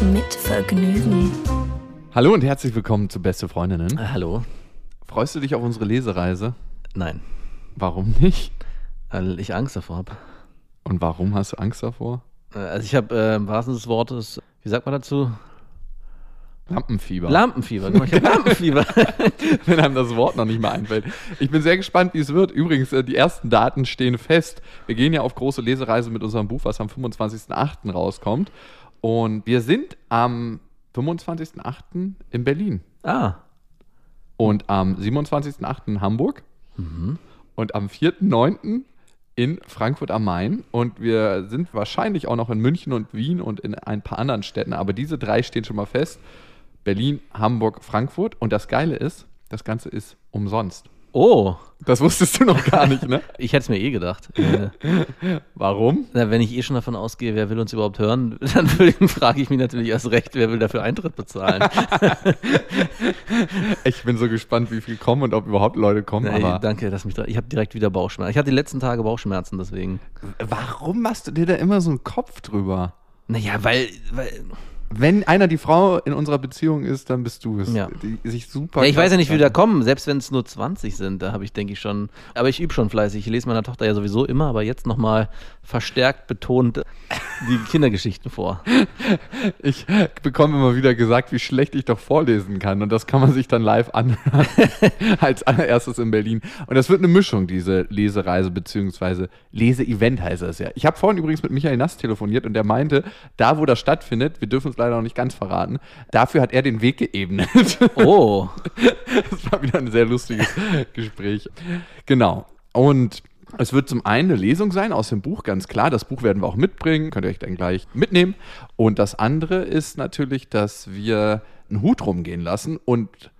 Mit Vergnügen. Hallo und herzlich willkommen zu Beste Freundinnen. Äh, Hallo? Freust du dich auf unsere Lesereise? Nein, Warum nicht? weil ich Angst davor habe. Und warum hast du Angst davor? Also ich habe äh, im wahrsten Sinne des Wortes, wie sagt man dazu? Lampenfieber. Lampenfieber. Genau, ich habe Lampenfieber. Wenn einem das Wort noch nicht mal einfällt. Ich bin sehr gespannt, wie es wird. Übrigens, äh, die ersten Daten stehen fest. Wir gehen ja auf große Lesereise mit unserem Buch, was am 25.08. rauskommt. Und wir sind am 25.08. in Berlin. ah, Und am 27.08. in Hamburg. Und am 4.9. in Frankfurt am Main. Und wir sind wahrscheinlich auch noch in München und Wien und in ein paar anderen Städten. Aber diese drei stehen schon mal fest. Berlin, Hamburg, Frankfurt. Und das Geile ist, das Ganze ist umsonst. Oh, Das wusstest du noch gar nicht, ne? ich hätte es mir eh gedacht. Äh, Warum? na, wenn ich eh schon davon ausgehe, wer will uns überhaupt hören, dann frage ich mich natürlich erst recht, wer will dafür Eintritt bezahlen. Ich bin so gespannt, wie viel kommen und ob überhaupt Leute kommen. Nee, aber danke, dass mich da, ich habe direkt wieder Bauchschmerzen. Ich hatte die letzten Tage Bauchschmerzen, deswegen. warum machst du dir da immer so einen Kopf drüber? Naja, weil, weil Wenn einer die Frau in unserer Beziehung ist, dann bist du es. Ja. Die sich super. Ja, ich weiß ja nicht, wie wir da kommen, selbst wenn es nur 20 sind, da habe ich, denke ich schon, aber ich übe schon fleißig. Ich lese meiner Tochter ja sowieso immer, aber jetzt nochmal verstärkt betont die Kindergeschichten vor. Ich bekomme immer wieder gesagt, wie schlecht ich doch vorlesen kann. Und das kann man sich dann live anhören. als allererstes in Berlin. Und das wird eine Mischung, diese Lesereise, beziehungsweise Leseevent heißt das ja. Ich habe vorhin übrigens mit Michael Nass telefoniert und der meinte, da wo das stattfindet, wir dürfen es leider noch nicht ganz verraten, dafür hat er den Weg geebnet. Oh, Das war wieder ein sehr lustiges Gespräch. Genau. Und es wird zum einen eine Lesung sein aus dem Buch, ganz klar. Das Buch werden wir auch mitbringen, könnt ihr euch dann gleich mitnehmen. Und das andere ist natürlich, dass wir einen Hut rumgehen lassen und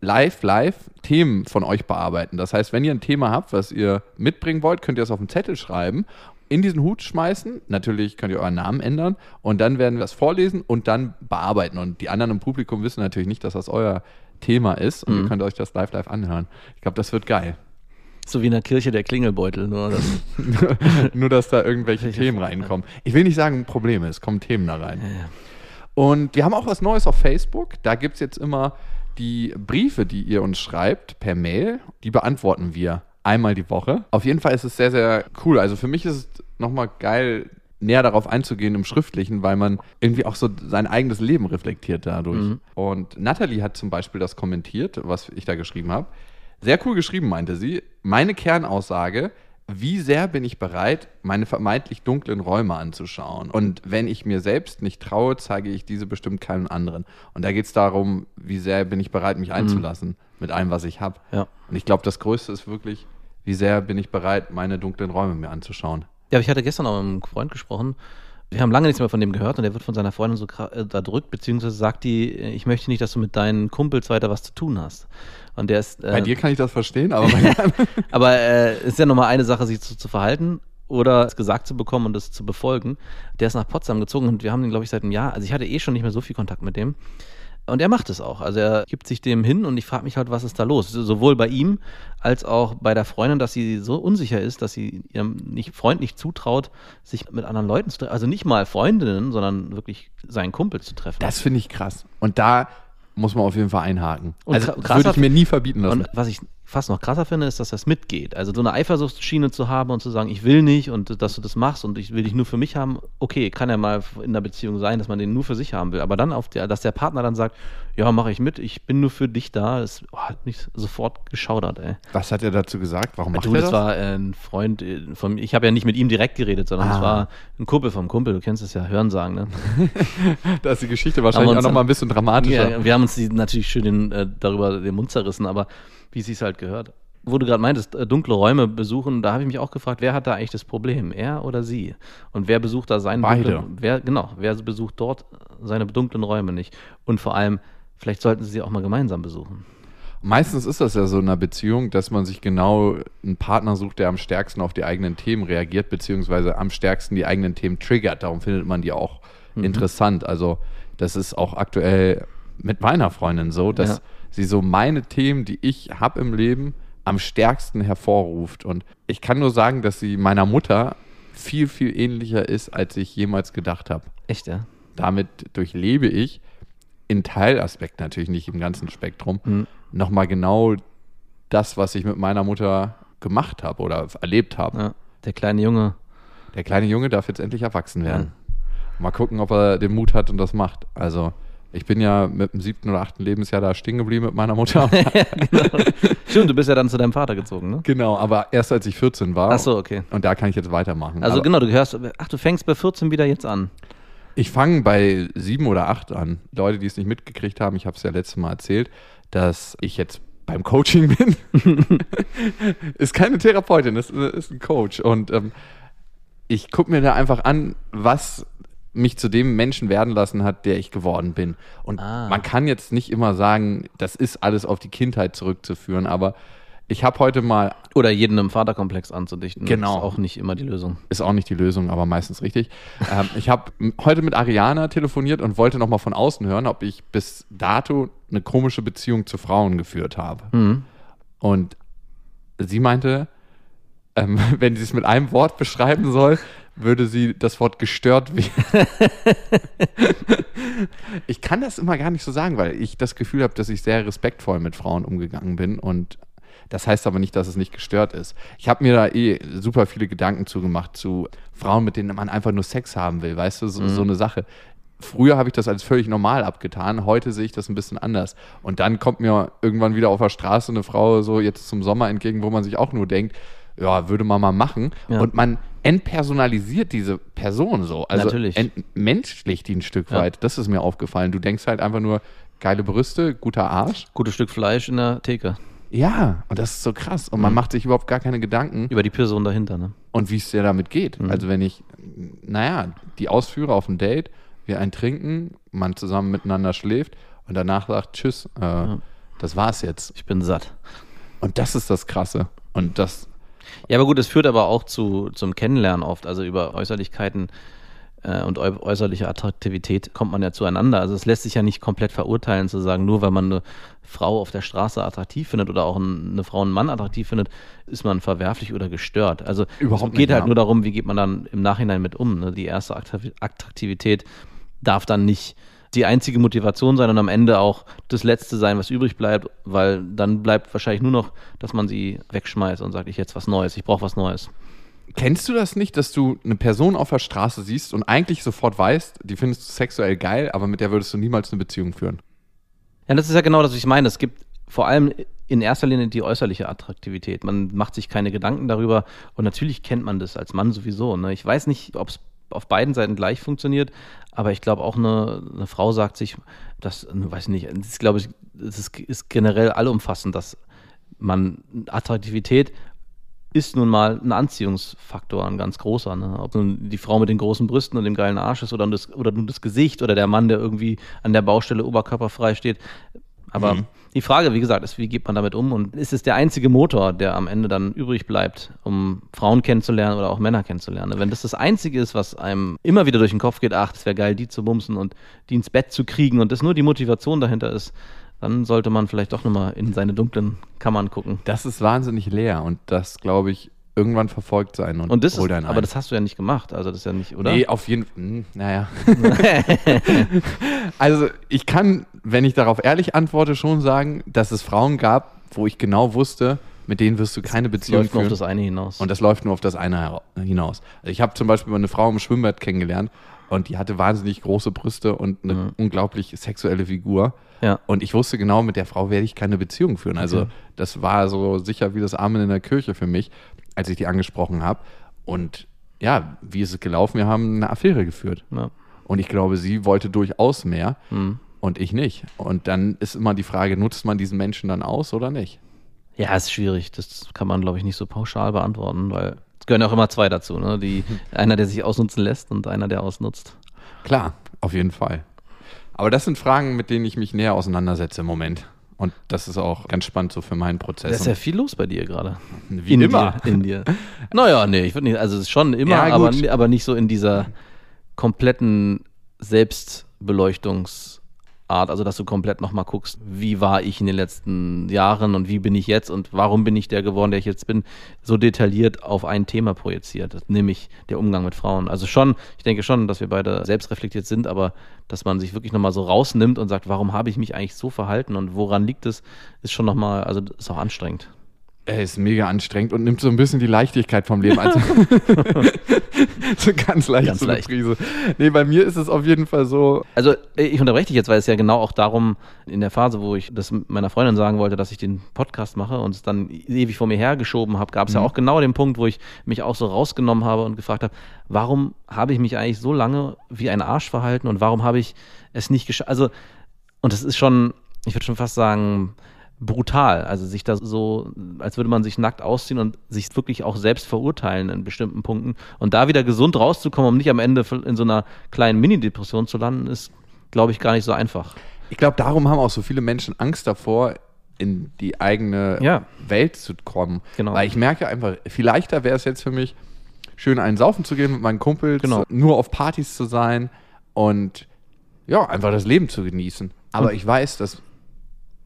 live, live Themen von euch bearbeiten. Das heißt, wenn ihr ein Thema habt, was ihr mitbringen wollt, könnt ihr es auf den Zettel schreiben, in diesen Hut schmeißen. Natürlich könnt ihr euren Namen ändern und dann werden wir es vorlesen und dann bearbeiten. Und die anderen im Publikum wissen natürlich nicht, dass das euer Thema ist und ihr könnt euch das live, live anhören. Ich glaube, das wird geil. so wie in der Kirche der Klingelbeutel, nur das. Nur, dass da irgendwelche Themen reinkommen. Ich will nicht sagen Probleme, es kommen Themen da rein. Und wir haben auch was Neues auf Facebook. Da gibt es jetzt immer die Briefe, die ihr uns schreibt per Mail. Die beantworten wir einmal die Woche. Auf jeden Fall ist es sehr, sehr cool. Also für mich ist es nochmal geil, näher darauf einzugehen im Schriftlichen, weil man irgendwie auch so sein eigenes Leben reflektiert dadurch. Und Natalie hat zum Beispiel das kommentiert, was ich da geschrieben habe. Sehr cool geschrieben, meinte sie. Meine Kernaussage, wie sehr bin ich bereit, meine vermeintlich dunklen Räume anzuschauen? Und wenn ich mir selbst nicht traue, zeige ich diese bestimmt keinem anderen. Und da geht es darum, wie sehr bin ich bereit, mich einzulassen mit allem, was ich habe. Ja. Und ich glaube, das Größte ist wirklich, wie sehr bin ich bereit, meine dunklen Räume mir anzuschauen. Ja, aber ich hatte gestern auch mit einem Freund gesprochen. Wir haben lange nichts mehr von dem gehört und der wird von seiner Freundin so äh, da drückt, beziehungsweise sagt die, äh, ich möchte nicht, dass du mit deinen Kumpels weiter was zu tun hast. Und der ist. Äh, Bei dir kann ich das verstehen, aber Aber äh, es ist ja nochmal eine Sache, sich zu, zu verhalten oder es gesagt zu bekommen und es zu befolgen. Der ist nach Potsdam gezogen und wir haben den, glaube ich, seit einem Jahr. Also ich hatte eh schon nicht mehr so viel Kontakt mit dem. Und er macht es auch. Also er gibt sich dem hin und ich frage mich halt, was ist da los? Sowohl bei ihm als auch bei der Freundin, dass sie so unsicher ist, dass sie ihrem nicht, Freund nicht zutraut, sich mit anderen Leuten zu treffen. Also nicht mal Freundinnen, sondern wirklich seinen Kumpel zu treffen. das finde ich krass. Und da muss man auf jeden Fall einhaken. Und also würde ich mir nie verbieten lassen. Und was ich fast noch krasser finde, ist, dass das mitgeht. Also so eine Eifersuchtsschiene zu haben und zu sagen, ich will nicht und dass du das machst und ich will dich nur für mich haben, okay, kann ja mal in einer Beziehung sein, dass man den nur für sich haben will. Aber dann auf der, dass der Partner dann sagt, ja, mache ich mit, ich bin nur für dich da, ist oh, hat mich sofort geschaudert, ey. Was hat er dazu gesagt? Warum macht Du, er das das? war äh, ein Freund äh, von mir. Ich habe ja nicht mit ihm direkt geredet, sondern es Ah. war ein Kumpel vom Kumpel. Du kennst es ja, Hörensagen, ne? da ist die Geschichte wahrscheinlich auch uns noch dann- mal ein bisschen dramatischer. Ja, wir haben uns die natürlich schön den, äh, darüber den Mund zerrissen, aber wie es sich halt gehört. wo du gerade meintest, äh, dunkle Räume besuchen, da habe ich mich auch gefragt, wer hat da eigentlich das Problem, er oder sie? Und wer besucht da seinen Beide. dunklen, wer genau, wer besucht dort seine dunklen Räume nicht? Und vor allem, vielleicht sollten sie sie auch mal gemeinsam besuchen. Meistens ist das ja so in einer Beziehung, dass man sich genau einen Partner sucht, der am stärksten auf die eigenen Themen reagiert, beziehungsweise am stärksten die eigenen Themen triggert. Darum findet man die auch interessant. Also, das ist auch aktuell mit meiner Freundin so, dass Ja. Sie so meine Themen, die ich habe im Leben, am stärksten hervorruft. Und ich kann nur sagen, dass sie meiner Mutter viel, viel ähnlicher ist, als ich jemals gedacht habe. Echt, ja? Damit durchlebe ich in Teilaspekt natürlich nicht im ganzen Spektrum Mhm. nochmal genau das, was ich mit meiner Mutter gemacht habe oder erlebt habe. ja. Der kleine Junge. Der kleine Junge darf jetzt endlich erwachsen werden. Mal gucken, ob er den Mut hat und das macht. Also ich bin ja mit dem siebten oder achten Lebensjahr da stehen geblieben mit meiner Mutter. Stimmt, du bist ja dann zu deinem Vater gezogen, ne? genau, aber erst als ich 14 war. Ach so, okay. Und da kann ich jetzt weitermachen. Also aber genau, du gehörst, ach, du fängst bei 14 wieder jetzt an. Ich fange bei sieben oder acht an. Leute, die es nicht mitgekriegt haben, ich habe es ja letztes Mal erzählt, dass ich jetzt beim Coaching bin. ist keine Therapeutin, ist, ist ein Coach. Und ähm, ich gucke mir da einfach an, was mich zu dem Menschen werden lassen hat, der ich geworden bin. Und Ah. man kann jetzt nicht immer sagen, das ist alles auf die Kindheit zurückzuführen, aber ich habe heute mal Oder jeden im Vaterkomplex anzudichten. Genau. Ist auch nicht immer die Lösung. ist auch nicht die Lösung, aber meistens richtig. ähm, ich habe heute mit Ariana telefoniert und wollte noch mal von außen hören, ob ich bis dato eine komische Beziehung zu Frauen geführt habe. Mhm. Und sie meinte, ähm, wenn sie es mit einem Wort beschreiben soll, würde sie das Wort gestört wählen. ich kann das immer gar nicht so sagen, weil ich das Gefühl habe, dass ich sehr respektvoll mit Frauen umgegangen bin und das heißt aber nicht, dass es nicht gestört ist. Ich habe mir da eh super viele Gedanken zugemacht zu Frauen, mit denen man einfach nur Sex haben will, weißt du, so, so eine Sache. Früher habe ich das als völlig normal abgetan, heute sehe ich das ein bisschen anders. Und dann kommt mir irgendwann wieder auf der Straße eine Frau so jetzt zum Sommer entgegen, wo man sich auch nur denkt, ja, würde man mal machen. Ja. Und man entpersonalisiert diese Person so. Also Natürlich. entmenschlicht die ein Stück Ja. weit. Das ist mir aufgefallen. Du denkst halt einfach nur, geile Brüste, guter Arsch. Gutes Stück Fleisch in der Theke. Ja, und das ist so krass. Und man Mhm. macht sich überhaupt gar keine Gedanken Über die Person dahinter, ne? und wie es dir damit geht. Mhm. Also wenn ich, naja, die ausführe auf ein Date, wir ein trinken, man zusammen miteinander schläft und danach sagt, tschüss, äh, das war's jetzt. Ich bin satt. Und das ist das Krasse. Und das, Ja, aber gut, es führt aber auch zu, zum Kennenlernen oft. Also über Äußerlichkeiten äh, und äu äußerliche Attraktivität kommt man ja zueinander. Also es lässt sich ja nicht komplett verurteilen, zu sagen, nur weil man eine Frau auf der Straße attraktiv findet oder auch ein, eine Frau einen Mann attraktiv findet, ist man verwerflich oder gestört. Also Überhaupt es geht nicht, halt ja. nur darum, wie geht man dann im Nachhinein mit um. Ne? Die erste Attra- Attraktivität darf dann nicht die einzige Motivation sein und am Ende auch das Letzte sein, was übrig bleibt, weil dann bleibt wahrscheinlich nur noch, dass man sie wegschmeißt und sagt, ich jetzt was Neues, ich brauche was Neues. kennst du das nicht, dass du eine Person auf der Straße siehst und eigentlich sofort weißt, die findest du sexuell geil, aber mit der würdest du niemals eine Beziehung führen? Ja, das ist ja genau das, was ich meine. Es gibt vor allem in erster Linie die äußerliche Attraktivität. Man macht sich keine Gedanken darüber und natürlich kennt man das als Mann sowieso. Ne? Ich weiß nicht, ob es auf beiden Seiten gleich funktioniert, aber ich glaube auch eine, eine Frau sagt sich, das ne, weiß ich nicht, das glaube ich, es ist, ist generell allumfassend, dass man Attraktivität ist nun mal ein Anziehungsfaktor, ein ganz großer. Ne? Ob nun die Frau mit den großen Brüsten und dem geilen Arsch ist oder, das, oder nur das Gesicht oder der Mann, der irgendwie an der Baustelle oberkörperfrei steht. Aber die Frage, wie gesagt, ist, wie geht man damit um? Und ist es der einzige Motor, der am Ende dann übrig bleibt, um Frauen kennenzulernen oder auch Männer kennenzulernen? Wenn das das Einzige ist, was einem immer wieder durch den Kopf geht, ach, es wäre geil, die zu bumsen und die ins Bett zu kriegen und das nur die Motivation dahinter ist, dann sollte man vielleicht doch nochmal in seine dunklen Kammern gucken. Das ist wahnsinnig leer und das, glaube ich, irgendwann verfolgt sein und, Und das ist, holt einen aber das hast du ja nicht gemacht, also das ist ja nicht, oder? Nee, auf jeden Fall. Naja. also, ich kann, wenn ich darauf ehrlich antworte, schon sagen, dass es Frauen gab, wo ich genau wusste, mit denen wirst du keine Das Beziehung läuft nur auf führen. das eine hinaus. Und das läuft nur auf das eine hinaus. Also ich habe zum Beispiel mal eine Frau im Schwimmbad kennengelernt und die hatte wahnsinnig große Brüste und eine unglaublich sexuelle Figur. Ja. Und ich wusste genau, mit der Frau werde ich keine Beziehung führen. Also Okay. das war so sicher wie das Amen in der Kirche für mich, als ich die angesprochen habe. Und ja, wie ist es gelaufen? Wir haben eine Affäre geführt. ja. Und ich glaube, sie wollte durchaus mehr Hm. und ich nicht. Und dann ist immer die Frage, nutzt man diesen Menschen dann aus oder nicht? Ja, ist schwierig. Das kann man, glaube ich, nicht so pauschal beantworten, weil es gehören auch immer zwei dazu. Ne? Die, einer, der sich ausnutzen lässt und einer, der ausnutzt. Klar, auf jeden Fall. Aber das sind Fragen, mit denen ich mich näher auseinandersetze im Moment. Und das ist auch ganz spannend so für meinen Prozess. Da ist ja viel los bei dir gerade. Wie in immer. Dir, in dir. Naja, nee, ich würde nicht, also es ist schon immer, Ja, aber, aber nicht so in dieser kompletten Selbstbeleuchtungsart, also dass du komplett nochmal guckst, wie war ich in den letzten Jahren und wie bin ich jetzt und warum bin ich der geworden, der ich jetzt bin, so detailliert auf ein Thema projiziert, nämlich der Umgang mit Frauen. Also schon, ich denke schon, dass wir beide selbstreflektiert sind, aber dass man sich wirklich nochmal so rausnimmt und sagt, warum habe ich mich eigentlich so verhalten und woran liegt es, ist schon nochmal, also ist auch anstrengend. Er ist mega anstrengend und nimmt so ein bisschen die Leichtigkeit vom Leben. Also so ganz leicht Ganz so eine leicht. Prise. Nee, bei mir ist es auf jeden Fall so, Also ich unterbreche dich jetzt, weil es ja genau auch darum, in der Phase, wo ich das meiner Freundin sagen wollte, dass ich den Podcast mache und es dann ewig vor mir hergeschoben habe, gab es ja auch genau den Punkt, wo ich mich auch so rausgenommen habe und gefragt habe, warum habe ich mich eigentlich so lange wie ein Arsch verhalten und warum habe ich es nicht geschafft? Also, und das ist schon, ich würde schon fast sagen, brutal. Also sich da so, als würde man sich nackt ausziehen und sich wirklich auch selbst verurteilen in bestimmten Punkten. Und da wieder gesund rauszukommen, um nicht am Ende in so einer kleinen Mini-Depression zu landen, ist, glaube ich, gar nicht so einfach. ich glaube, darum haben auch so viele Menschen Angst davor, in die eigene Ja. Welt zu kommen. Genau. Weil ich merke einfach, viel leichter wäre es jetzt für mich, schön einen saufen zu gehen mit meinen Kumpels, Genau. nur auf Partys zu sein und ja, einfach das Leben zu genießen. Aber Hm. ich weiß, dass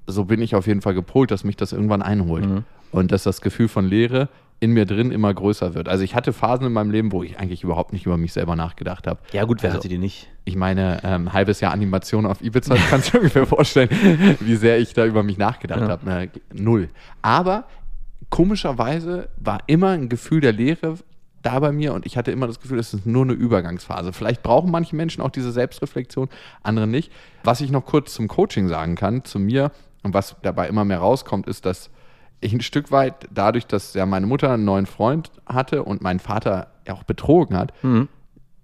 so bin ich auf jeden Fall gepolt, dass mich das irgendwann einholt. Mhm. Und dass das Gefühl von Leere in mir drin immer größer wird. Also ich hatte Phasen in meinem Leben, wo ich eigentlich überhaupt nicht über mich selber nachgedacht habe. Ja, gut, wer Also, hatte die nicht? Ich meine, ähm, halbes Jahr Animation auf Ibiza, kannst du ungefähr vorstellen, wie sehr ich da über mich nachgedacht Ja. habe. Null. Aber komischerweise war immer ein Gefühl der Leere da bei mir und ich hatte immer das Gefühl, es ist nur eine Übergangsphase. Vielleicht brauchen manche Menschen auch diese Selbstreflexion, andere nicht. Was ich noch kurz zum Coaching sagen kann, zu mir und was dabei immer mehr rauskommt, ist, dass ich ein Stück weit dadurch, dass ja meine Mutter einen neuen Freund hatte und mein Vater ja auch betrogen hat, Mhm.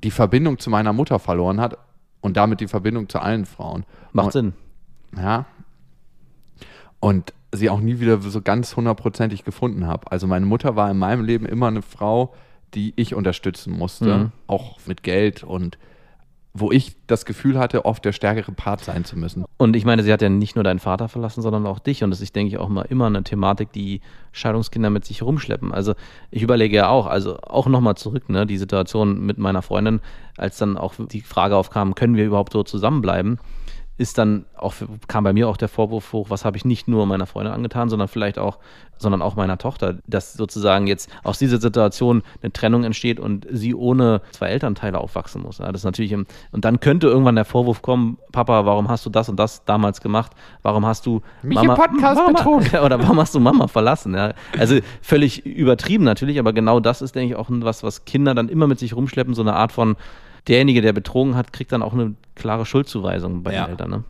die Verbindung zu meiner Mutter verloren hat und damit die Verbindung zu allen Frauen. Macht und, Sinn. Ja. Und sie auch nie wieder so ganz hundertprozentig gefunden habe. Also meine Mutter war in meinem Leben immer eine Frau, die ich unterstützen musste, Mhm. auch mit Geld und wo ich das Gefühl hatte, oft der stärkere Part sein zu müssen. Und ich meine, sie hat ja nicht nur deinen Vater verlassen, sondern auch dich. Und das ist, denke ich, auch mal immer eine Thematik, die Scheidungskinder mit sich rumschleppen. Also ich überlege ja auch, also auch nochmal zurück, ne, die Situation mit meiner Freundin, als dann auch die Frage aufkam, können wir überhaupt so zusammenbleiben, ist dann auch, kam bei mir auch der Vorwurf hoch, was habe ich nicht nur meiner Freundin angetan, sondern vielleicht auch, sondern auch meiner Tochter, dass sozusagen jetzt aus dieser Situation eine Trennung entsteht und sie ohne zwei Elternteile aufwachsen muss. Ja, das ist natürlich, im- und dann könnte irgendwann der Vorwurf kommen, Papa, warum hast du das und das damals gemacht? Warum hast du Mich im Podcast Mama, betrogen. Oder warum hast du Mama verlassen? Ja, also völlig übertrieben natürlich, aber genau das ist, denke ich, auch was, was Kinder dann immer mit sich rumschleppen, so eine Art von, derjenige, der betrogen hat, kriegt dann auch eine klare Schuldzuweisung bei Ja. den Eltern. Ne?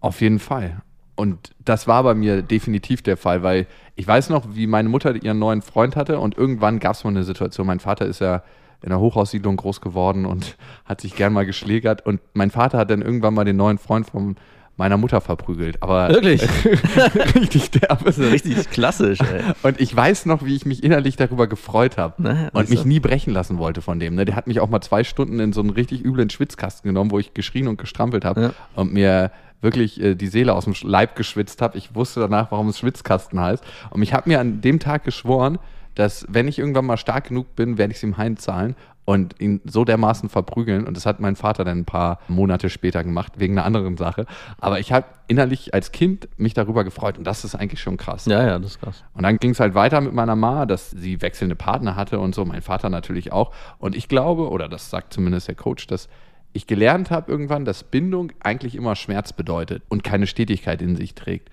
Auf jeden Fall. Und das war bei mir definitiv der Fall, weil ich weiß noch, wie meine Mutter ihren neuen Freund hatte und irgendwann gab es mal eine Situation. Mein Vater ist ja in einer Hochhaussiedlung groß geworden und hat sich gern mal geschlägert und mein Vater hat dann irgendwann mal den neuen Freund von meiner Mutter verprügelt. Aber Wirklich? richtig derbe. Das ist richtig klassisch, ey. Und ich weiß noch, wie ich mich innerlich darüber gefreut habe Na, und siehst mich nie brechen lassen wollte von dem. Ne? Der hat mich auch mal zwei Stunden in so einen richtig üblen Schwitzkasten genommen, wo ich geschrien und gestrampelt habe Ja. und mir wirklich äh, die Seele aus dem Leib geschwitzt habe. Ich wusste danach, warum es Schwitzkasten heißt. Und ich habe mir an dem Tag geschworen, dass wenn ich irgendwann mal stark genug bin, werde ich es ihm heimzahlen und ihn so dermaßen verprügeln. Und das hat mein Vater dann ein paar Monate später gemacht, wegen einer anderen Sache. Aber ich habe innerlich als Kind mich darüber gefreut und das ist eigentlich schon krass. Ja, ja, das ist krass. Und dann ging es halt weiter mit meiner Ma, dass sie wechselnde Partner hatte und so, mein Vater natürlich auch. Und ich glaube, oder das sagt zumindest der Coach, dass ich gelernt habe irgendwann, dass Bindung eigentlich immer Schmerz bedeutet und keine Stetigkeit in sich trägt.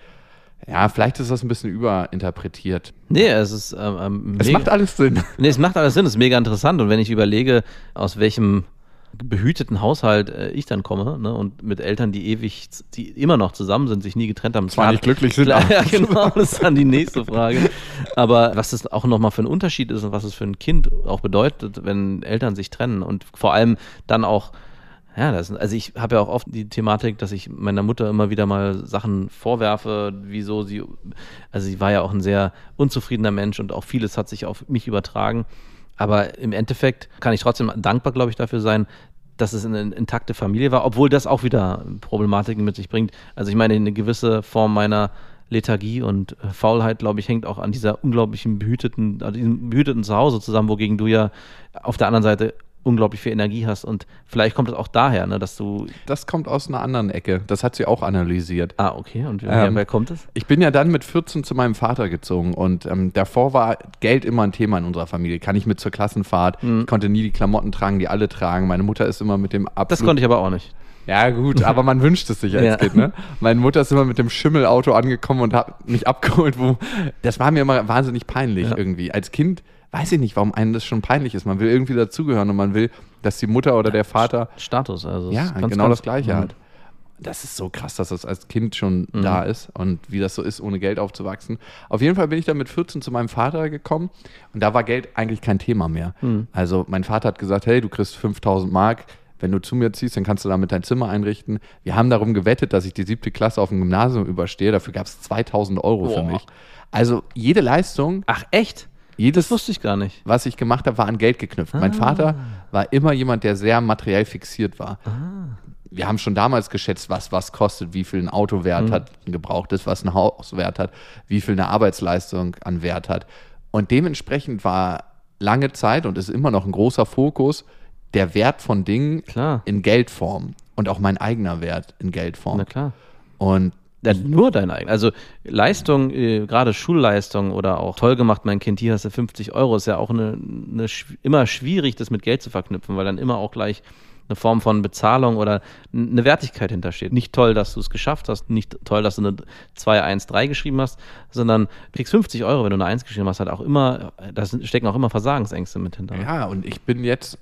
Ja, vielleicht ist das ein bisschen überinterpretiert. Nee, es ist ähm, ähm, Es macht alles Sinn. Nee, es macht alles Sinn, es ist mega interessant. Und wenn ich überlege, aus welchem behüteten Haushalt äh, ich dann komme, ne, und mit Eltern, die ewig, die immer noch zusammen sind, sich nie getrennt haben. Zwar Klar- nicht glücklich sind, Klar, aber ja, genau, das ist dann die nächste Frage. Aber was das auch nochmal für ein Unterschied ist und was es für ein Kind auch bedeutet, wenn Eltern sich trennen und vor allem dann auch Ja, das, also ich habe ja auch oft die Thematik, dass ich meiner Mutter immer wieder mal Sachen vorwerfe, wieso sie, also sie war ja auch ein sehr unzufriedener Mensch und auch vieles hat sich auf mich übertragen. Aber im Endeffekt kann ich trotzdem dankbar, glaube ich, dafür sein, dass es eine intakte Familie war, obwohl das auch wieder Problematiken mit sich bringt. Also ich meine, eine gewisse Form meiner Lethargie und Faulheit, glaube ich, hängt auch an dieser unglaublichen behüteten, an diesem behüteten Zuhause zusammen, wogegen du ja auf der anderen Seite unglaublich viel Energie hast und vielleicht kommt es auch daher, ne, dass du. Das kommt aus einer anderen Ecke. Das hat sie auch analysiert. Ah, okay. Und Ähm, wer kommt es? Ich bin ja dann mit 14 zu meinem Vater gezogen und ähm, davor war Geld immer ein Thema in unserer Familie. Kann ich mit zur Klassenfahrt? Ich konnte nie die Klamotten tragen, die alle tragen. Meine Mutter ist immer mit dem Das absolut konnte ich aber auch nicht. Ja, gut, aber man wünscht es sich als Ja. Kind, ne? Meine Mutter ist immer mit dem Schimmelauto angekommen und hat mich abgeholt, wo. Das war mir immer wahnsinnig peinlich Ja. irgendwie. Als Kind weiß ich nicht, warum einem das schon peinlich ist. Man will irgendwie dazugehören und man will, dass die Mutter oder der Vater Status, also. ja, ganz, genau ganz- das Gleiche Mhm. hat. Das ist so krass, dass das als Kind schon da ist und wie das so ist, ohne Geld aufzuwachsen. Auf jeden Fall bin ich dann mit 14 zu meinem Vater gekommen und da war Geld eigentlich kein Thema mehr. Also mein Vater hat gesagt, hey, du kriegst 5000 Mark, wenn du zu mir ziehst, dann kannst du damit dein Zimmer einrichten. Wir haben darum gewettet, dass ich die siebte Klasse auf dem Gymnasium überstehe. Dafür gab es 2000 Euro für Boah. mich. Also jede Leistung, Ach, echt? Jedes Das wusste ich gar nicht. was ich gemacht habe, war an Geld geknüpft. Mein Vater war immer jemand, der sehr materiell fixiert war. Wir haben schon damals geschätzt, was was kostet, wie viel ein Auto Wert hat, ein gebrauchtes, was ein Haus Wert hat, wie viel eine Arbeitsleistung an Wert hat. Und dementsprechend war lange Zeit und ist immer noch ein großer Fokus der Wert von Dingen Klar. in Geldform und auch mein eigener Wert in Geldform. Na klar. Und Ja, nur dein eigen. Also Leistung, äh, gerade Schulleistung oder auch toll gemacht, mein Kind, hier hast du 50 Euro, ist ja auch eine, eine immer schwierig, das mit Geld zu verknüpfen, weil dann immer auch gleich eine Form von Bezahlung oder eine Wertigkeit hintersteht. Nicht toll, dass du es geschafft hast, nicht toll, dass du eine 2, 1, 3 geschrieben hast, sondern kriegst 50 Euro, wenn du eine 1 geschrieben hast, halt auch immer, da stecken auch immer Versagensängste mit hinter. Ja, und ich bin jetzt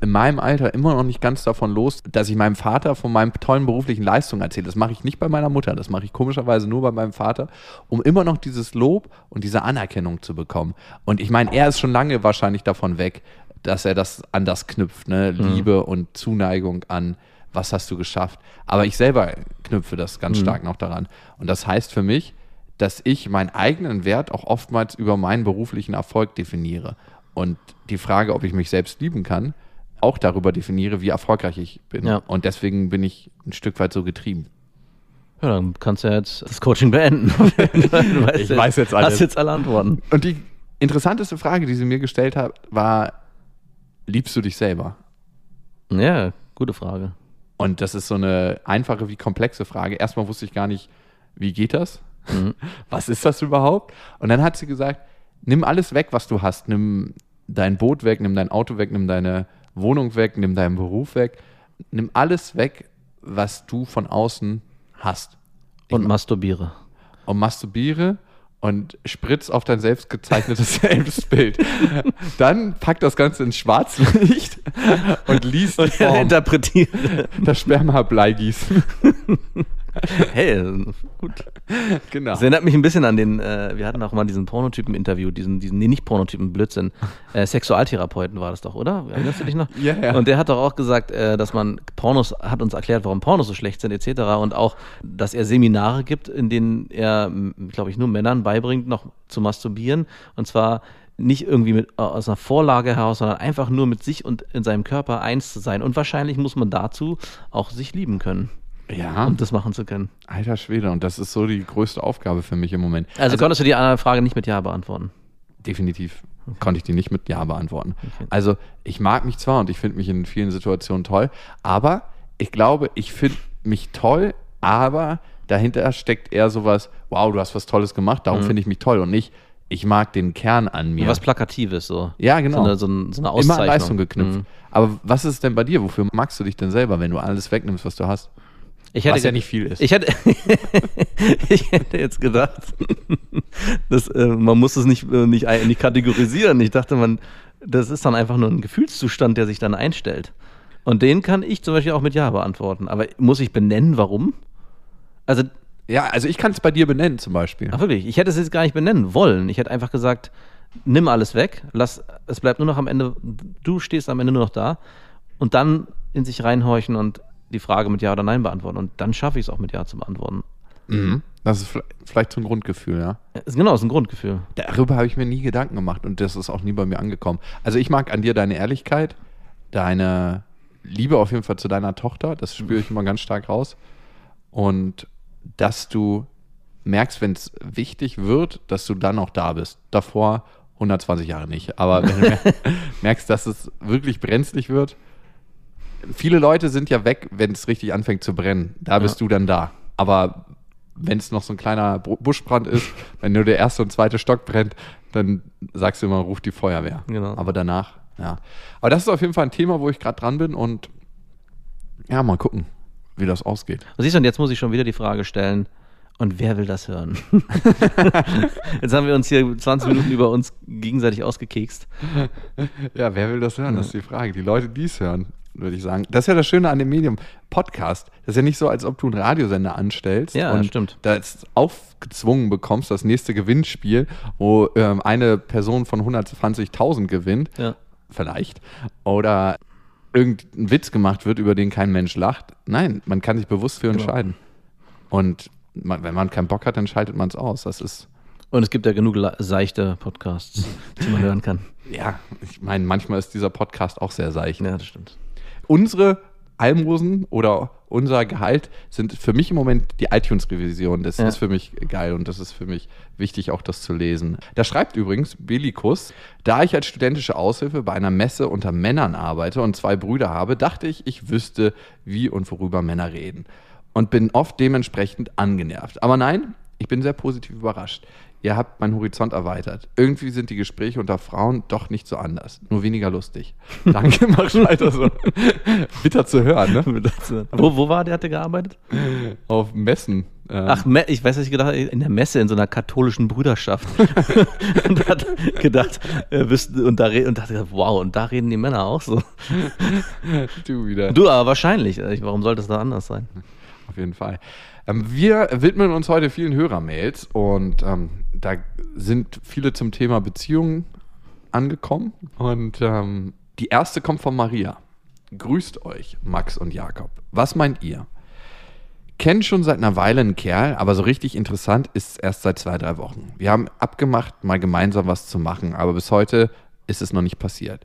in meinem Alter immer noch nicht ganz davon los, dass ich meinem Vater von meinen tollen beruflichen Leistungen erzähle. Das mache ich nicht bei meiner Mutter, das mache ich komischerweise nur bei meinem Vater, um immer noch dieses Lob und diese Anerkennung zu bekommen. Und ich meine, er ist schon lange wahrscheinlich davon weg, dass er das an das knüpft, ne? Liebe und Zuneigung an was hast du geschafft. Aber ich selber knüpfe das ganz stark noch daran. Und das heißt für mich, dass ich meinen eigenen Wert auch oftmals über meinen beruflichen Erfolg definiere. Und die Frage, ob ich mich selbst lieben kann, auch darüber definiere, wie erfolgreich ich bin. Ja. Und deswegen bin ich ein Stück weit so getrieben. Ja, dann kannst du ja jetzt das Coaching beenden. du weißt Ich weiß jetzt alles. Hast jetzt alle Antworten. Und die interessanteste Frage, die sie mir gestellt hat, war, liebst du dich selber? Ja, gute Frage. Und das ist so eine einfache wie komplexe Frage. Erstmal wusste ich gar nicht, wie geht das? Was ist das überhaupt? Und dann hat sie gesagt, nimm alles weg, was du hast. Nimm dein Boot weg, nimm dein Auto weg, nimm deine Wohnung weg, nimm deinen Beruf weg. Nimm alles weg, was du von außen hast. Und masturbiere. Und masturbiere und spritz auf dein selbst gezeichnetes Selbstbild. Dann pack das Ganze ins Schwarzlicht und lies die Form. Interpretiere. Das Sperma Bleigießen. Hey, gut. Genau. Das erinnert mich ein bisschen an den, äh, wir hatten auch mal diesen Pornotypen-Interview, diesen, diesen, nee, nicht Pornotypen, Blödsinn. Äh, Sexualtherapeuten war das doch, oder? Erinnerst du dich noch? Ja, ja. Und der hat doch auch gesagt, äh, dass man Pornos, hat uns erklärt, warum Pornos so schlecht sind, etc. Und auch, dass er Seminare gibt, in denen er, glaube ich, nur Männern beibringt, noch zu masturbieren. Und zwar nicht irgendwie mit, äh, aus einer Vorlage heraus, sondern einfach nur mit sich und in seinem Körper eins zu sein. Und wahrscheinlich muss man dazu auch sich lieben können, Ja, um das machen zu können. alter Schwede. Und das ist so die größte Aufgabe für mich im Moment. Also, konntest du die andere Frage nicht mit Ja beantworten? definitiv konnte ich die nicht mit Ja beantworten. Also ich mag mich zwar und ich finde mich in vielen Situationen toll, aber ich glaube, ich finde mich toll, aber dahinter steckt eher sowas, wow, du hast was Tolles gemacht, darum finde ich mich toll und nicht, ich mag den Kern an mir. Was Plakatives so. Ja, genau. So eine, so ein- so eine Immer Auszeichnung. an Leistung geknüpft. Mhm. Aber was ist denn bei dir? Wofür magst du dich denn selber, wenn du alles wegnimmst, was du hast? Ich hätte, Was ja nicht viel ist. Ich hätte, ich hätte jetzt gedacht, dass, äh, man muss es nicht, äh, nicht, nicht kategorisieren. Ich dachte, man, das ist dann einfach nur ein Gefühlszustand, der sich dann einstellt. Und den kann ich zum Beispiel auch mit Ja beantworten. Aber muss ich benennen, warum? Also, Ja, also ich kann es bei dir benennen zum Beispiel. ach wirklich, ich hätte es jetzt gar nicht benennen wollen. Ich hätte einfach gesagt, nimm alles weg, lass, es bleibt nur noch am Ende, du stehst am Ende nur noch da und dann in sich reinhorchen und die Frage mit Ja oder Nein beantworten. Und dann schaffe ich es auch mit Ja zu beantworten. Mhm. Das ist vielleicht so ein Grundgefühl, ja. Ist, genau, ist ein Grundgefühl. Darüber habe ich mir nie Gedanken gemacht und das ist auch nie bei mir angekommen. Also ich mag an dir deine Ehrlichkeit, deine Liebe auf jeden Fall zu deiner Tochter, das spüre ich immer ganz stark raus. Und dass du merkst, wenn es wichtig wird, dass du dann auch da bist. Davor 120 Jahre nicht. Aber wenn du merkst, dass es wirklich brenzlig wird, viele Leute sind ja weg, wenn es richtig anfängt zu brennen. Da bist Ja. du dann da. Aber wenn es noch so ein kleiner Bu- Buschbrand ist, wenn nur der erste und zweite Stock brennt, dann sagst du immer, ruf die Feuerwehr. Genau. Aber danach, ja. Aber das ist auf jeden Fall ein Thema, wo ich gerade dran bin und ja, mal gucken, wie das ausgeht. Und siehst du, und jetzt muss ich schon wieder die Frage stellen, und wer will das hören? jetzt haben wir uns hier 20 Minuten über uns gegenseitig ausgekekst. Ja, wer will das hören? Das ist die Frage. Die Leute, die es hören, würde ich sagen. Das ist ja das Schöne an dem Medium Podcast. Das ist ja nicht so, als ob du einen Radiosender anstellst Ja, und stimmt. das aufgezwungen bekommst, das nächste Gewinnspiel, wo ähm, eine Person von 120.000 gewinnt, Ja. vielleicht, oder irgendein Witz gemacht wird, über den kein Mensch lacht. Nein, man kann sich bewusst für Genau. entscheiden. Und man, wenn man keinen Bock hat, dann schaltet man es aus. Das ist, Und es gibt ja genug seichte Podcasts, die man hören kann. ja, ich meine, manchmal ist dieser Podcast auch sehr seicht. Ja, das stimmt. Unsere Almosen oder unser Gehalt sind für mich im Moment die iTunes-Revision. Das Ja. ist für mich geil und das ist für mich wichtig, auch das zu lesen. Da schreibt übrigens Belikus, da ich als studentische Aushilfe bei einer Messe unter Männern arbeite und zwei Brüder habe, dachte ich, ich wüsste, wie und worüber Männer reden. Und bin oft dementsprechend angenervt. Aber nein, ich bin sehr positiv überrascht. Ihr habt meinen Horizont erweitert. Irgendwie sind die Gespräche unter Frauen doch nicht so anders, nur weniger lustig. Danke, mach weiter so. Bitter zu hören, ne? Wo, wo war der, hat der gearbeitet? Auf Messen. ähm, Ach, ich weiß, ich gedacht in der Messe in so einer katholischen Brüderschaft. und hat gedacht, äh, wüssten, und da und dachte, wow, und da reden die Männer auch so. du wieder. Du, aber wahrscheinlich. Ich- Warum sollte es da anders sein? Auf jeden Fall. Ähm, wir widmen uns heute vielen Hörermails und ähm, da sind viele zum Thema Beziehungen angekommen. Und ähm, die erste kommt von Maria. Grüßt euch, Max und Jakob. Was meint ihr? Kennt schon seit einer Weile einen Kerl, aber so richtig interessant ist es erst seit zwei, drei Wochen. Wir haben abgemacht, mal gemeinsam was zu machen, aber bis heute ist es noch nicht passiert.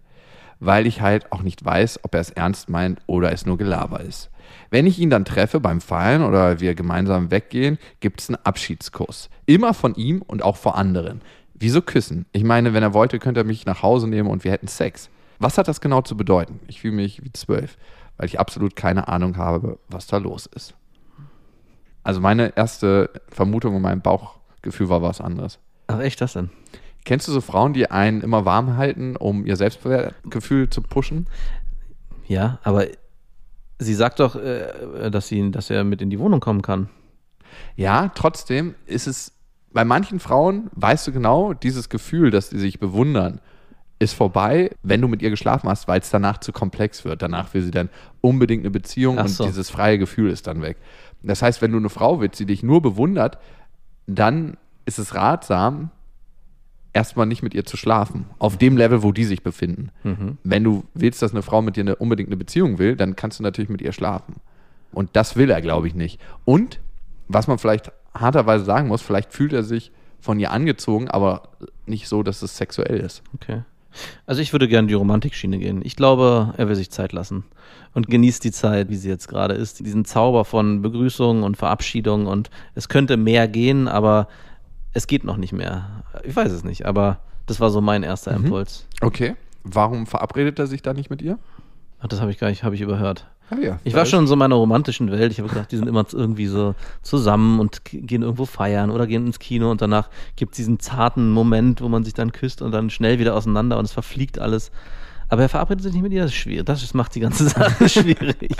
Weil ich halt auch nicht weiß, ob er es ernst meint oder es nur Gelaber ist. Wenn ich ihn dann treffe beim Feiern oder wir gemeinsam weggehen, gibt es einen Abschiedskuss. Immer von ihm und auch vor anderen. Wieso küssen? Ich meine, wenn er wollte, könnte er mich nach Hause nehmen und wir hätten Sex. Was hat das genau zu bedeuten? Ich fühle mich wie zwölf, weil ich absolut keine Ahnung habe, was da los ist. Also meine erste Vermutung und mein Bauchgefühl war was anderes. Ach echt, das denn? Kennst du so Frauen, die einen immer warm halten, um ihr Selbstwertgefühl zu pushen? Ja, aber sie sagt doch, äh, dass, sie, dass er mit in die Wohnung kommen kann. Ja, trotzdem ist es bei manchen Frauen, weißt du genau, dieses Gefühl, dass sie sich bewundern, ist vorbei, wenn du mit ihr geschlafen hast, weil es danach zu komplex wird. Danach will sie dann unbedingt eine Beziehung Ach und so. dieses freie Gefühl ist dann weg. Das heißt, wenn du eine Frau willst, die dich nur bewundert, dann ist es ratsam, erstmal nicht mit ihr zu schlafen. Auf dem Level, wo die sich befinden. Wenn du willst, dass eine Frau mit dir eine, unbedingt eine Beziehung will, dann kannst du natürlich mit ihr schlafen. Und das will er, glaube ich, nicht. Und was man vielleicht harterweise sagen muss, vielleicht fühlt er sich von ihr angezogen, aber nicht so, dass es sexuell ist. Okay. Also ich würde gerne die Romantikschiene gehen. Ich glaube, er will sich Zeit lassen und genießt die Zeit, wie sie jetzt gerade ist. Diesen Zauber von Begrüßung und Verabschiedung und es könnte mehr gehen, aber es geht noch nicht mehr. Ich weiß es nicht, aber das war so mein erster Impuls. Okay. Warum verabredet er sich da nicht mit ihr? Ach, das habe ich gar nicht, habe ich überhört. Ah, ja, Ich war schon in so meiner romantischen Welt. Ich habe gedacht, die sind immer irgendwie so zusammen und gehen irgendwo feiern oder gehen ins Kino und danach gibt es diesen zarten Moment, wo man sich dann küsst und dann schnell wieder auseinander und es verfliegt alles. Aber er verabredet sich nicht mit ihr, das ist schwierig. Das macht die ganze Sache schwierig.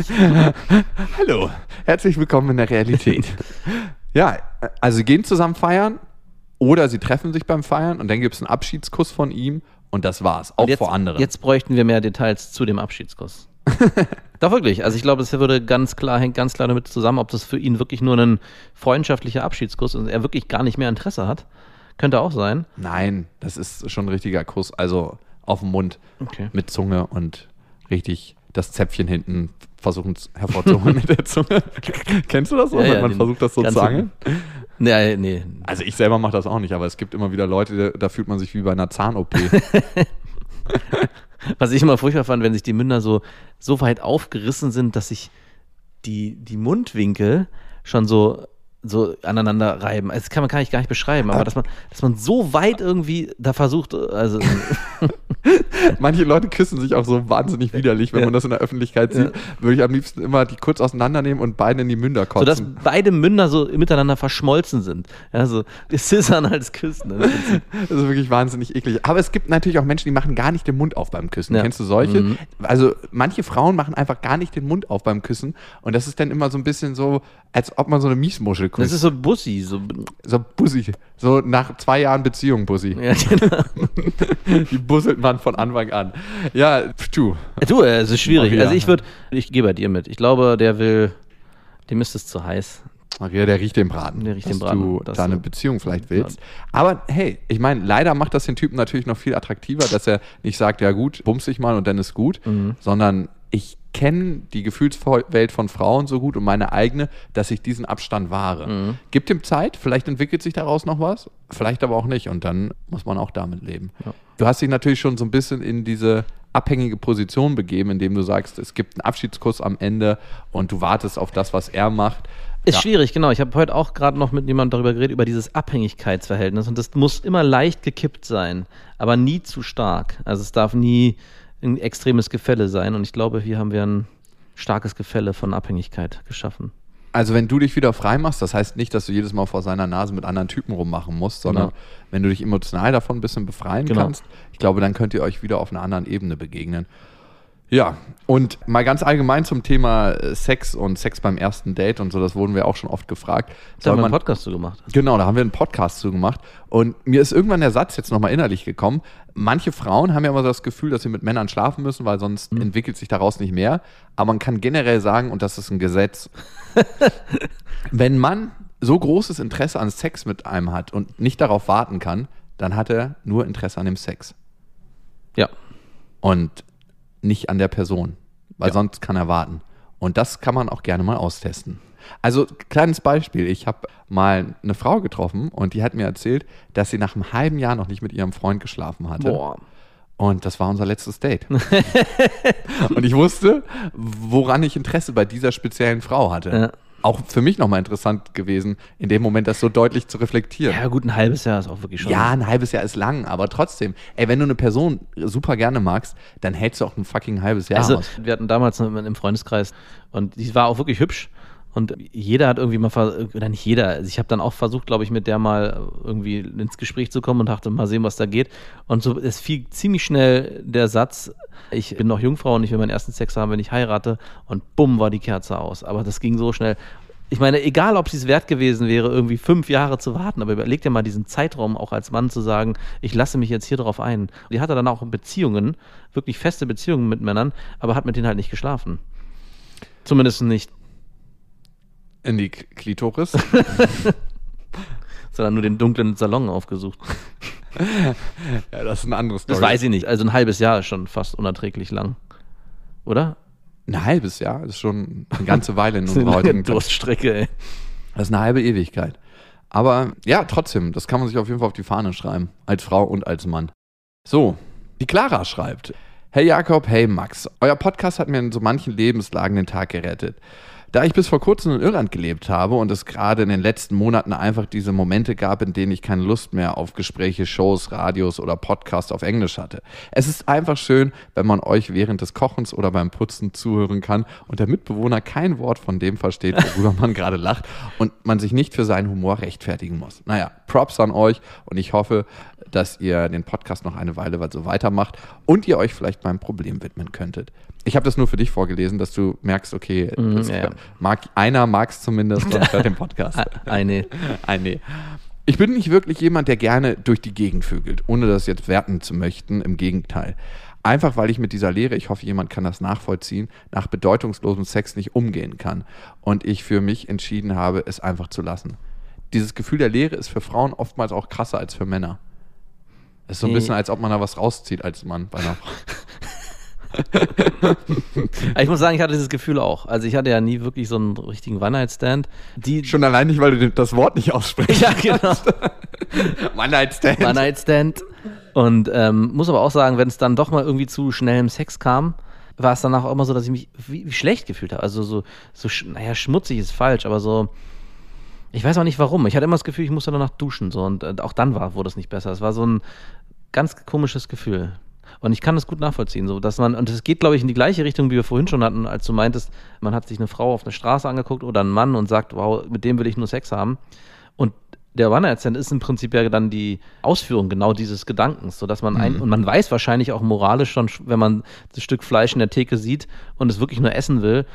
Hallo, herzlich willkommen in der Realität. ja, also gehen zusammen feiern oder sie treffen sich beim Feiern und dann gibt es einen Abschiedskuss von ihm und das war's, auch jetzt, vor anderen. Jetzt bräuchten wir mehr Details zu dem Abschiedskuss. Doch wirklich. Also ich glaube, es würde ganz klar, hängt ganz klar damit zusammen, ob das für ihn wirklich nur ein freundschaftlicher Abschiedskuss ist und er wirklich gar nicht mehr Interesse hat. Könnte auch sein. Nein, das ist schon ein richtiger Kuss, also auf dem Mund Okay. mit Zunge und richtig das Zäpfchen hinten versuchen hervorzuholen mit der Zunge. Kennst du das? Ja, wenn ja, man versucht, das so zu angeln? Nee, nee. Also ich selber mache das auch nicht, aber es gibt immer wieder Leute, da, fühlt man sich wie bei einer Zahn-OP. Was ich immer furchtbar fand, wenn sich die Münder so, so weit aufgerissen sind, dass sich die, die Mundwinkel schon so, so aneinander reiben. Also Das kann man kann ich gar nicht beschreiben, aber dass man, dass man so weit irgendwie da versucht, also Manche Leute küssen sich auch so wahnsinnig widerlich, wenn Ja. man das in der Öffentlichkeit sieht. Würde ich am liebsten immer die kurz auseinandernehmen und beide in die Münder kotzen. sodass beide Münder so miteinander verschmolzen sind. Ja, so Scissern als Küssen. Das ist wirklich wahnsinnig eklig. Aber es gibt natürlich auch Menschen, die machen gar nicht den Mund auf beim Küssen. Ja. Kennst du solche? Mhm. Also manche Frauen machen einfach gar nicht den Mund auf beim Küssen. Und das ist dann immer so ein bisschen so, als ob man so eine Miesmuschel küsst. Das ist so Bussi, so so Bussi. So nach zwei Jahren Beziehung Bussi. ja, genau. Die busselt man von Anfang an. Ja, du. Du, äh, es ist schwierig. Also ich würde, ich gehe bei dir mit. Ich glaube, der will, dem ist es zu heiß. Maria, der riecht den Braten. Der riecht dass den Braten. du Das da eine Beziehung vielleicht willst. Aber hey, ich meine, leider macht das den Typen natürlich noch viel attraktiver, dass er nicht sagt, ja gut, bumst dich mal und dann ist gut, Mhm. sondern ich kenne die Gefühlswelt von Frauen so gut und meine eigene, dass ich diesen Abstand wahre. Mhm. Gibt ihm Zeit, vielleicht entwickelt sich daraus noch was, vielleicht aber auch nicht und dann muss man auch damit leben. Ja. Du hast dich natürlich schon so ein bisschen in diese abhängige Position begeben, indem du sagst, es gibt einen Abschiedskuss am Ende und du wartest auf das, was er macht. Ist Ja. schwierig, genau. Ich habe heute auch gerade noch mit jemandem darüber geredet, über dieses Abhängigkeitsverhältnis. Und das muss immer leicht gekippt sein, aber nie zu stark. Also es darf nie ein extremes Gefälle sein. Und ich glaube, hier haben wir ein starkes Gefälle von Abhängigkeit geschaffen. Also wenn du dich wieder frei machst, das heißt nicht, dass du jedes Mal vor seiner Nase mit anderen Typen rummachen musst, sondern Genau. wenn du dich emotional davon ein bisschen befreien Genau. kannst, ich glaube, dann könnt ihr euch wieder auf einer anderen Ebene begegnen. Ja, und mal ganz allgemein zum Thema äh, Sex und Sex beim ersten Date und so, das wurden wir auch schon oft gefragt. Da haben wir einen Podcast zu gemacht. Genau, da haben wir einen Podcast zu gemacht. Und mir ist irgendwann der Satz jetzt nochmal innerlich gekommen. Manche Frauen haben ja immer so das Gefühl, dass sie mit Männern schlafen müssen, weil sonst entwickelt sich daraus nicht mehr. Aber man kann generell sagen, und das ist ein Gesetz, wenn man so großes Interesse an Sex mit einem hat und nicht darauf warten kann, dann hat er nur Interesse an dem Sex Ja. und nicht an der Person, weil Ja. sonst kann er warten. Und das kann man auch gerne mal austesten. Also, kleines Beispiel. Ich habe mal eine Frau getroffen und die hat mir erzählt, dass sie nach einem halben Jahr noch nicht mit ihrem Freund geschlafen hatte. Boah. Und das war unser letztes Date. und ich wusste, woran ich Interesse bei dieser speziellen Frau hatte. Ja. Auch für mich nochmal interessant gewesen, in dem Moment das so deutlich zu reflektieren. Ja, gut, ein halbes Jahr ist auch wirklich schon. Ja, ein halbes Jahr ist lang, aber trotzdem, ey, wenn du eine Person super gerne magst, dann hältst du auch ein fucking halbes Jahr Also, aus. wir hatten damals jemanden im Freundeskreis und die war auch wirklich hübsch. Und jeder hat irgendwie mal, oder nicht jeder, also ich habe dann auch versucht, glaube ich, mit der mal irgendwie ins Gespräch zu kommen und dachte, mal sehen, was da geht. Und so, es fiel ziemlich schnell der Satz, ich bin noch Jungfrau und ich will meinen ersten Sex haben, wenn ich heirate. Und bumm, war die Kerze aus. Aber das ging so schnell. Ich meine, egal, ob es wert gewesen wäre, irgendwie fünf Jahre zu warten, aber überleg dir mal diesen Zeitraum auch als Mann zu sagen, ich lasse mich jetzt hier drauf ein. Die hatte dann auch Beziehungen, wirklich feste Beziehungen mit Männern, aber hat mit denen halt nicht geschlafen. Zumindest nicht, In die Klitoris. sondern nur den dunklen Salon aufgesucht. ja, das ist ein anderes Das weiß ich nicht. Also ein halbes Jahr ist schon fast unerträglich lang. Oder? Ein halbes Jahr, das ist schon eine ganze Weile in unserer heutigen. Durststrecke, ey. Das ist eine halbe Ewigkeit. Aber ja, trotzdem, das kann man sich auf jeden Fall auf die Fahne schreiben. Als Frau und als Mann. So, die Clara schreibt. Hey Jakob, hey Max. Euer Podcast hat mir in so manchen Lebenslagen den Tag gerettet. Da ich bis vor kurzem in Irland gelebt habe und es gerade in den letzten Monaten einfach diese Momente gab, in denen ich keine Lust mehr auf Gespräche, Shows, Radios oder Podcasts auf Englisch hatte. Es ist einfach schön, wenn man euch während des Kochens oder beim Putzen zuhören kann und der Mitbewohner kein Wort von dem versteht, worüber man gerade lacht und man sich nicht für seinen Humor rechtfertigen muss. Naja, Props an euch und ich hoffe, dass ihr den Podcast noch eine Weile so weitermacht und ihr euch vielleicht meinem Problem widmen könntet. Ich habe das nur für dich vorgelesen, dass du merkst, okay, es ja, mag einer mag es zumindest und hört den Podcast. Eine. Ein Nee. Ich bin nicht wirklich jemand, der gerne durch die Gegend vögelt, ohne das jetzt werten zu möchten. Im Gegenteil. Einfach weil ich mit dieser Lehre, ich hoffe, jemand kann das nachvollziehen, nach bedeutungslosem Sex nicht umgehen kann. Und ich für mich entschieden habe, es einfach zu lassen. Dieses Gefühl der Leere ist für Frauen oftmals auch krasser als für Männer. Es ist so ein Nee. bisschen, als ob man da was rauszieht als Mann bei einer Frau. ich muss sagen, ich hatte dieses Gefühl auch. Also ich hatte ja nie wirklich so einen richtigen One-Night-Stand. Die Schon allein nicht, weil du das Wort nicht aussprichst. ja, genau. One-Night-Stand. One-Night-Stand. Und ähm, muss aber auch sagen, wenn es dann doch mal irgendwie zu schnellem Sex kam, war es danach auch immer so, dass ich mich wie, wie schlecht gefühlt habe. Also so, so, naja, schmutzig ist falsch, aber so, ich weiß auch nicht warum. Ich hatte immer das Gefühl, ich musste danach duschen. So, und äh, auch dann war, wurde es nicht besser. Es war so ein ganz komisches Gefühl. Und ich kann das gut nachvollziehen, so dass man, und es geht, glaube ich, in die gleiche Richtung, wie wir vorhin schon hatten, als du meintest, man hat sich eine Frau auf der Straße angeguckt oder einen Mann und sagt, wow, mit dem will ich nur Sex haben. Und der One-Night-Stand ist im Prinzip ja dann die Ausführung genau dieses Gedankens, so dass man ein, und man weiß wahrscheinlich auch moralisch schon, wenn man das Stück Fleisch in der Theke sieht und es wirklich nur essen will,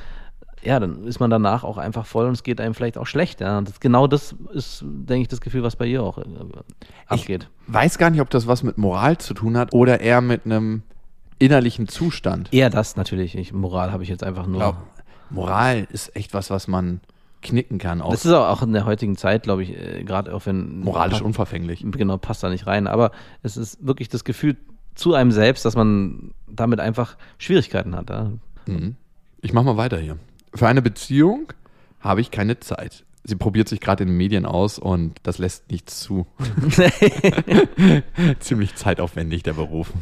ja, dann ist man danach auch einfach voll und es geht einem vielleicht auch schlecht. Ja. Und das, genau das ist, denke ich, das Gefühl, was bei ihr auch äh, abgeht. Weiß gar nicht, ob das was mit Moral zu tun hat oder eher mit einem innerlichen Zustand. Eher das natürlich. Ich, Moral habe ich jetzt einfach nur. Ich glaub, Moral ist echt was, was man knicken kann. Auch das ist auch in der heutigen Zeit, glaube ich, äh, gerade auch wenn. moralisch unverfänglich. Genau, passt da nicht rein. Aber es ist wirklich das Gefühl zu einem selbst, dass man damit einfach Schwierigkeiten hat. Ja. Mhm. Ich mach mal weiter hier. Für eine Beziehung habe ich keine Zeit. Sie probiert sich gerade in den Medien aus und das lässt nichts zu. Ziemlich zeitaufwendig, der Beruf.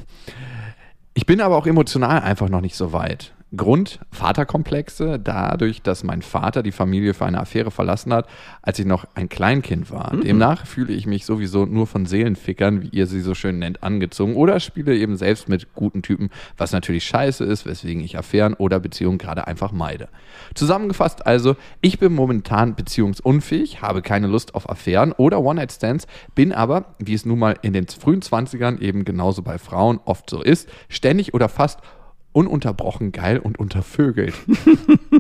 Ich bin aber auch emotional einfach noch nicht so weit. Grund Vaterkomplexe, dadurch, dass mein Vater die Familie für eine Affäre verlassen hat, als ich noch ein Kleinkind war. Demnach fühle ich mich sowieso nur von Seelenfickern, wie ihr sie so schön nennt, angezogen oder spiele eben selbst mit guten Typen, was natürlich scheiße ist, weswegen ich Affären oder Beziehungen gerade einfach meide. Zusammengefasst also, ich bin momentan beziehungsunfähig, habe keine Lust auf Affären oder One-Night-Stands, bin aber, wie es nun mal in den frühen 20ern eben genauso bei Frauen oft so ist, ständig oder fast ununterbrochen geil und untervögelt.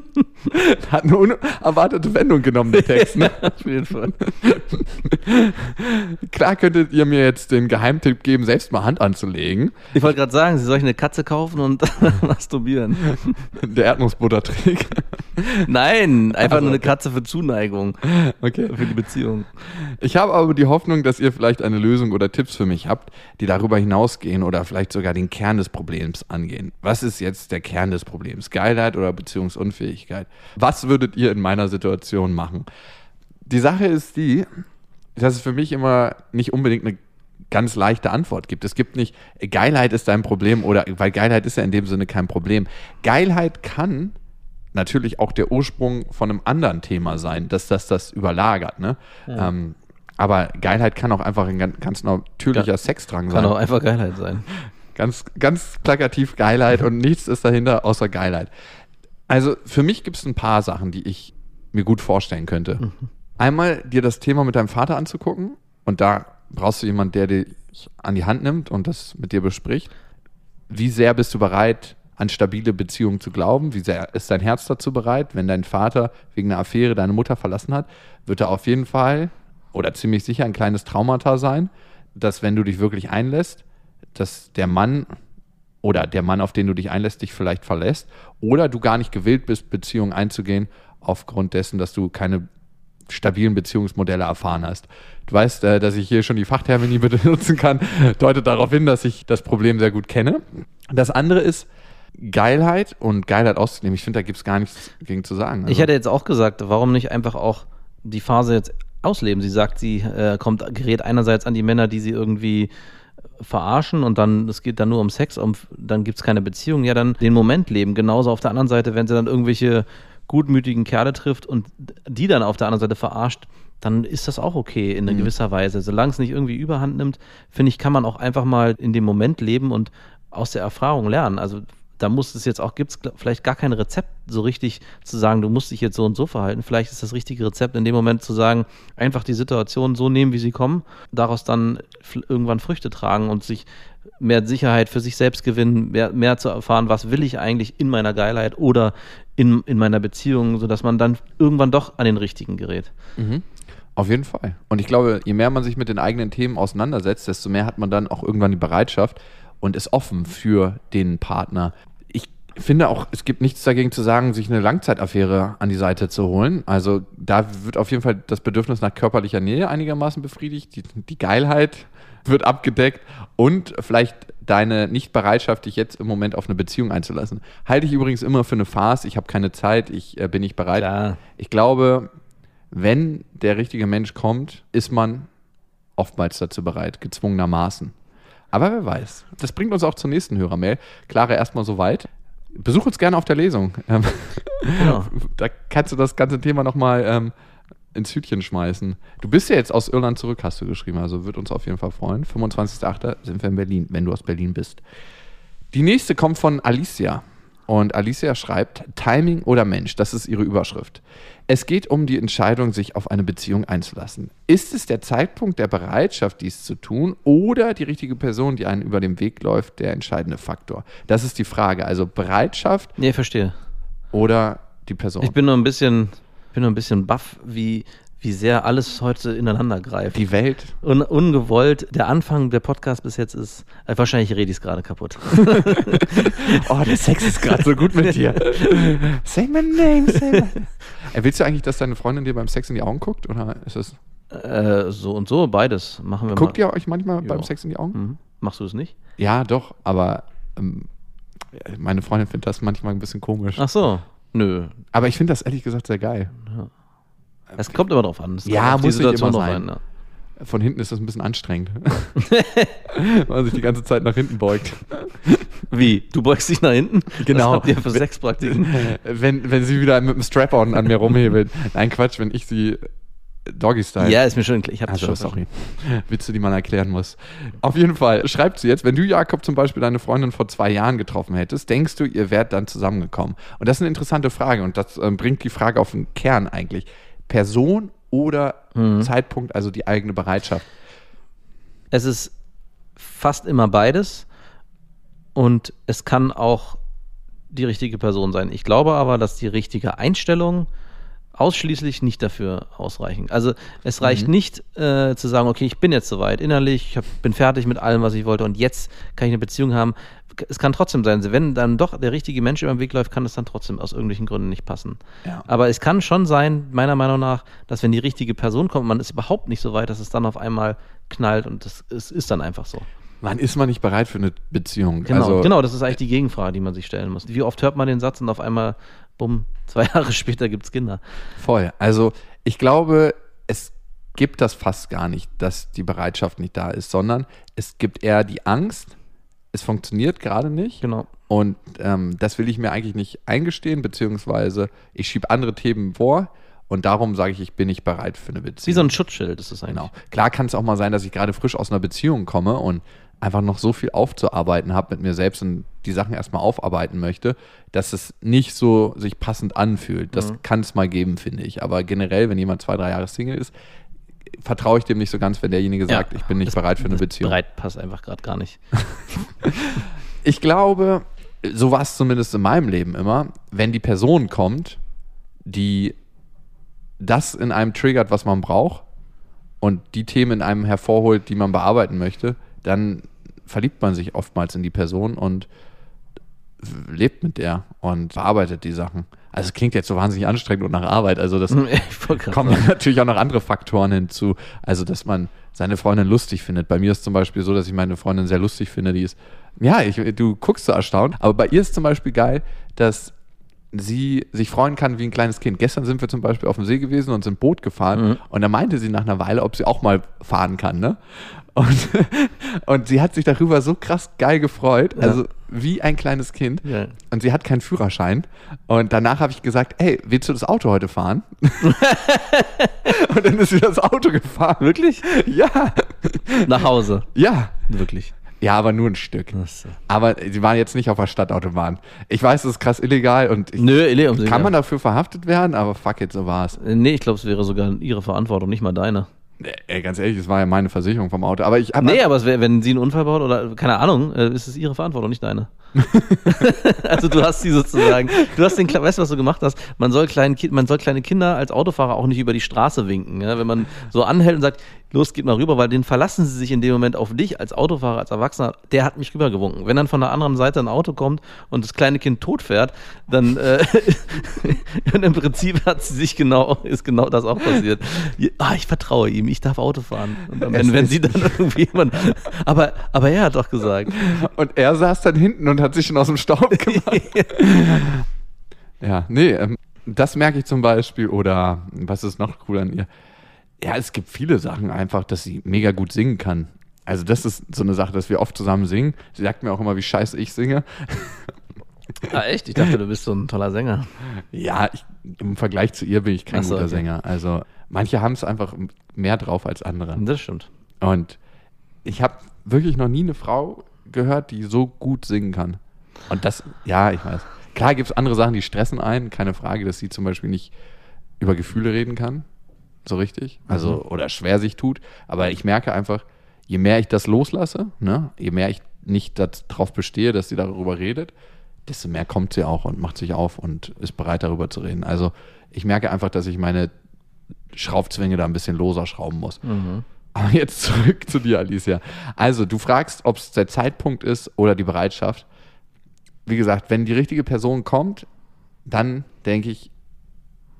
Hat eine unerwartete Wendung genommen, der Text. Ne? Auf jeden Fall. Klar könntet ihr mir jetzt den Geheimtipp geben, selbst mal Hand anzulegen. Ich wollte gerade sagen, sie soll eine Katze kaufen und masturbieren. Der Erdnussbuttertrick. Nein, einfach Also, nur eine. Katze für Zuneigung, Okay. für die Beziehung. Ich habe aber die Hoffnung, dass ihr vielleicht eine Lösung oder Tipps für mich habt, die darüber hinausgehen oder vielleicht sogar den Kern des Problems angehen. Was ist jetzt der Kern des Problems? Geilheit oder Beziehungsunfähigkeit? Was würdet ihr in meiner Situation machen? Die Sache ist die, dass es für mich immer nicht unbedingt eine ganz leichte Antwort gibt. Es gibt nicht, Geilheit ist dein Problem oder, weil Geilheit ist ja in dem Sinne kein Problem. Geilheit kann natürlich auch der Ursprung von einem anderen Thema sein, dass das das überlagert. Ne? Ähm, aber Geilheit kann auch einfach ein ganz, natürlicher Ja. Sexdrang Kann sein. auch einfach Geilheit sein. Ganz, ganz plakativ Geilheit und nichts ist dahinter außer Geilheit. Also für mich gibt es ein paar Sachen, die ich mir gut vorstellen könnte. Einmal dir das Thema mit deinem Vater anzugucken und da brauchst du jemanden, der dich an die Hand nimmt und das mit dir bespricht. Wie sehr bist du bereit, an stabile Beziehungen zu glauben? Wie sehr ist dein Herz dazu bereit? Wenn dein Vater wegen einer Affäre deine Mutter verlassen hat, wird er auf jeden Fall oder ziemlich sicher ein kleines Traumata sein, dass wenn du dich wirklich einlässt, dass der Mann oder der Mann, auf den du dich einlässt, dich vielleicht verlässt oder du gar nicht gewillt bist, Beziehungen einzugehen, aufgrund dessen, dass du keine stabilen Beziehungsmodelle erfahren hast. Du weißt, äh, dass ich hier schon die Fachtermini benutzen kann, deutet darauf hin, dass ich das Problem sehr gut kenne. Das andere ist Geilheit und Geilheit auszunehmen. Ich finde, da gibt es gar nichts gegen zu sagen. Ich Also- hätte jetzt auch gesagt, warum nicht einfach auch die Phase jetzt ausleben? Sie sagt, sie äh, kommt, gerät einerseits an die Männer, die sie irgendwie verarschen und dann, es geht dann nur um Sex, um, dann gibt es keine Beziehung, ja, dann den Moment leben. Genauso auf der anderen Seite, wenn sie dann irgendwelche gutmütigen Kerle trifft und die dann auf der anderen Seite verarscht, dann ist das auch okay in Mhm. gewisser Weise. Solange es nicht irgendwie überhand nimmt, finde ich, kann man auch einfach mal in dem Moment leben und aus der Erfahrung lernen. Also da muss es jetzt auch, gibt es vielleicht gar kein Rezept so richtig zu sagen, du musst dich jetzt so und so verhalten. Vielleicht ist das richtige Rezept in dem Moment zu sagen, einfach die Situation so nehmen, wie sie kommen, daraus dann irgendwann Früchte tragen und sich mehr Sicherheit für sich selbst gewinnen, mehr, mehr zu erfahren, was will ich eigentlich in meiner Geilheit oder in, in meiner Beziehung, sodass man dann irgendwann doch an den richtigen gerät. Auf jeden Fall. Und ich glaube, je mehr man sich mit den eigenen Themen auseinandersetzt, desto mehr hat man dann auch irgendwann die Bereitschaft und ist offen für den Partner. Ich finde auch, es gibt nichts dagegen zu sagen, sich eine Langzeitaffäre an die Seite zu holen. Also da wird auf jeden Fall das Bedürfnis nach körperlicher Nähe einigermaßen befriedigt. Die, die Geilheit wird abgedeckt und vielleicht deine Nicht-Bereitschaft, dich jetzt im Moment auf eine Beziehung einzulassen. Halte ich übrigens immer für eine Farce. Ich habe keine Zeit, ich äh, bin nicht bereit. Klar. Ich glaube, wenn der richtige Mensch kommt, ist man oftmals dazu bereit, gezwungenermaßen. Aber wer weiß. Das bringt uns auch zur nächsten Hörermail. Clara, erstmal soweit. Besuch uns gerne auf der Lesung. Ähm, Genau. Da kannst du das ganze Thema nochmal ähm, ins Hütchen schmeißen. Du bist ja jetzt aus Irland zurück, hast du geschrieben. Also wird uns auf jeden Fall freuen. 25.08. sind wir in Berlin, wenn du aus Berlin bist. Die nächste kommt von Alicia. Und Alicia schreibt, Timing oder Mensch, das ist ihre Überschrift. Es geht um die Entscheidung, sich auf eine Beziehung einzulassen. Ist es der Zeitpunkt der Bereitschaft, dies zu tun, oder die richtige Person, die einen über den Weg läuft, der entscheidende Faktor? Das ist die Frage. Also Bereitschaft Nee, verstehe. oder die Person. Ich bin nur ein bisschen, bin nur ein bisschen baff, wie, wie sehr alles heute ineinander greift. die Welt. Un, ungewollt. Der Anfang der Podcast bis jetzt ist, äh, wahrscheinlich rede ich es gerade kaputt. Oh, der Sex ist gerade so gut mit dir. say my name, say my Ey, Willst du eigentlich, dass deine Freundin dir beim Sex in die Augen guckt? Oder ist es. äh, so und so, beides machen wir Guckt mal. ihr euch manchmal beim Ja. Sex in die Augen? Mhm. Machst du es nicht? Ja, doch, aber ähm, meine Freundin findet das manchmal ein bisschen komisch. Ach so. Nö. Aber ich finde das ehrlich gesagt sehr geil. Es kommt immer drauf an. Ja, muss nicht Situation immer sein. an, ja. Von hinten ist das ein bisschen anstrengend. Weil man sich die ganze Zeit nach hinten beugt. Wie? Du beugst dich nach hinten? Genau. Was habt ihr für Sexpraktiken? Wenn, wenn sie wieder mit dem Strap-on an mir rumhebelt. Nein, Quatsch, wenn ich sie Doggy-Style. Ja, ist mir schon klar. Ich hab Ach das so, schon sorry. Witze, die man erklären muss. Auf jeden Fall, schreibt sie jetzt, wenn du, Jakob, zum Beispiel deine Freundin vor zwei Jahren getroffen hättest, denkst du, ihr wärt dann zusammengekommen? Und das ist eine interessante Frage und das ähm, bringt die Frage auf den Kern eigentlich. Person oder Mhm. Zeitpunkt, also die eigene Bereitschaft? Es ist fast immer beides und es kann auch die richtige Person sein. Ich glaube aber, dass die richtige Einstellung ausschließlich nicht dafür ausreichen. Also es reicht nicht äh, zu sagen, okay, ich bin jetzt soweit innerlich, ich hab, bin fertig mit allem, was ich wollte und jetzt kann ich eine Beziehung haben. Es kann trotzdem sein, wenn dann doch der richtige Mensch über den Weg läuft, kann es dann trotzdem aus irgendwelchen Gründen nicht passen. Ja. Aber es kann schon sein, meiner Meinung nach, dass wenn die richtige Person kommt, man ist überhaupt nicht so weit, dass es dann auf einmal knallt und das ist, ist dann einfach so. Wann ist man nicht bereit für eine Beziehung? Genau, also, genau, das ist eigentlich die Gegenfrage, die man sich stellen muss. Wie oft hört man den Satz und auf einmal, bumm, zwei Jahre später gibt es Kinder. Voll. Also ich glaube, es gibt das fast gar nicht, dass die Bereitschaft nicht da ist, sondern es gibt eher die Angst, es funktioniert gerade nicht. Genau. Und ähm, das will ich mir eigentlich nicht eingestehen, beziehungsweise ich schiebe andere Themen vor und darum sage ich, ich bin nicht bereit für eine Beziehung. Wie so ein Schutzschild ist es eigentlich. Genau. Klar kann es auch mal sein, dass ich gerade frisch aus einer Beziehung komme und einfach noch so viel aufzuarbeiten habe mit mir selbst und die Sachen erstmal aufarbeiten möchte, dass es nicht so sich passend anfühlt. Das Mhm. kann es mal geben, finde ich. Aber generell, wenn jemand zwei, drei Jahre Single ist, vertraue ich dem nicht so ganz, wenn derjenige sagt, ich bin nicht bereit für eine Beziehung. Bereit passt einfach gerade gar nicht. Ich glaube, so war es zumindest in meinem Leben immer, wenn die Person kommt, die das in einem triggert, was man braucht und die Themen in einem hervorholt, die man bearbeiten möchte, dann verliebt man sich oftmals in die Person und lebt mit der und bearbeitet die Sachen. Also es klingt jetzt so wahnsinnig anstrengend und nach Arbeit. Also das kommen sagen. natürlich auch noch andere Faktoren hinzu. Also, dass man seine Freundin lustig findet. Bei mir ist zum Beispiel so, dass ich meine Freundin sehr lustig finde. Die ist, ja, ich, du guckst so erstaunt. Aber bei ihr ist zum Beispiel geil, dass sie sich freuen kann wie ein kleines Kind. Gestern sind wir zum Beispiel auf dem See gewesen und sind Boot gefahren. Mhm. Und da meinte sie nach einer Weile, ob sie auch mal fahren kann. Ne? Und, und sie hat sich darüber so krass geil gefreut. Also wie ein kleines Kind. Ja. Und sie hat keinen Führerschein. Und danach habe ich gesagt, hey, willst du das Auto heute fahren? und dann ist sie das Auto gefahren. Wirklich? Ja. Nach Hause. Ja. Wirklich. Ja, aber nur ein Stück. Äh, Aber sie waren jetzt nicht auf der Stadtautobahn. Ich weiß, das ist krass illegal und ich, Nö, um kann man dafür verhaftet werden, aber fuck it, so war's. Nee, ich glaube, es wäre sogar ihre Verantwortung, nicht mal deine. Ey, ganz ehrlich, es war ja meine Versicherung vom Auto. Aber ich habe Nee, aber es wär, wenn sie einen Unfall baut oder keine Ahnung, äh, ist es ihre Verantwortung, nicht deine. also du hast sie sozusagen, du hast den, weißt du, was du gemacht hast? Man soll, kleinen, man soll kleine Kinder als Autofahrer auch nicht über die Straße winken. Ja? Wenn man so anhält und sagt, los, geht mal rüber, weil den verlassen sie sich in dem Moment auf dich als Autofahrer, als Erwachsener. Der hat mich rübergewunken. Wenn dann von der anderen Seite ein Auto kommt und das kleine Kind tot fährt, dann äh, im Prinzip hat sie sich genau, ist genau das auch passiert. Ah, ich vertraue ihm, ich darf Auto fahren. Und dann, wenn, wenn sie dann irgendwie jemand, aber, aber er hat doch gesagt. Und er saß dann hinten und hat sich schon aus dem Staub gemacht. ja, nee, ähm, das merke ich zum Beispiel. Oder was ist noch cool an ihr? Ja, es gibt viele Sachen einfach, dass sie mega gut singen kann. Also das ist so eine Sache, dass wir oft zusammen singen. Sie sagt mir auch immer, wie scheiße ich singe. Ah, echt? Ich dachte, du bist so ein toller Sänger. Ja, ich, im Vergleich zu ihr bin ich kein so, guter okay. Sänger. Also manche haben es einfach mehr drauf als andere. Das stimmt. Und ich habe wirklich noch nie eine Frau gehört, die so gut singen kann. Und das, ja, ich weiß. Klar gibt es andere Sachen, die stressen einen. Keine Frage, dass sie zum Beispiel nicht über Gefühle reden kann. So richtig. Also, oder schwer sich tut. Aber ich merke einfach, je mehr ich das loslasse, ne, je mehr ich nicht darauf bestehe, dass sie darüber redet, desto mehr kommt sie auch und macht sich auf und ist bereit, darüber zu reden. Also, ich merke einfach, dass ich meine Schraubzwinge da ein bisschen loser schrauben muss. Aber jetzt zurück zu dir, Alicia. Also, du fragst, ob es der Zeitpunkt ist oder die Bereitschaft. Wie gesagt, wenn die richtige Person kommt, dann denke ich,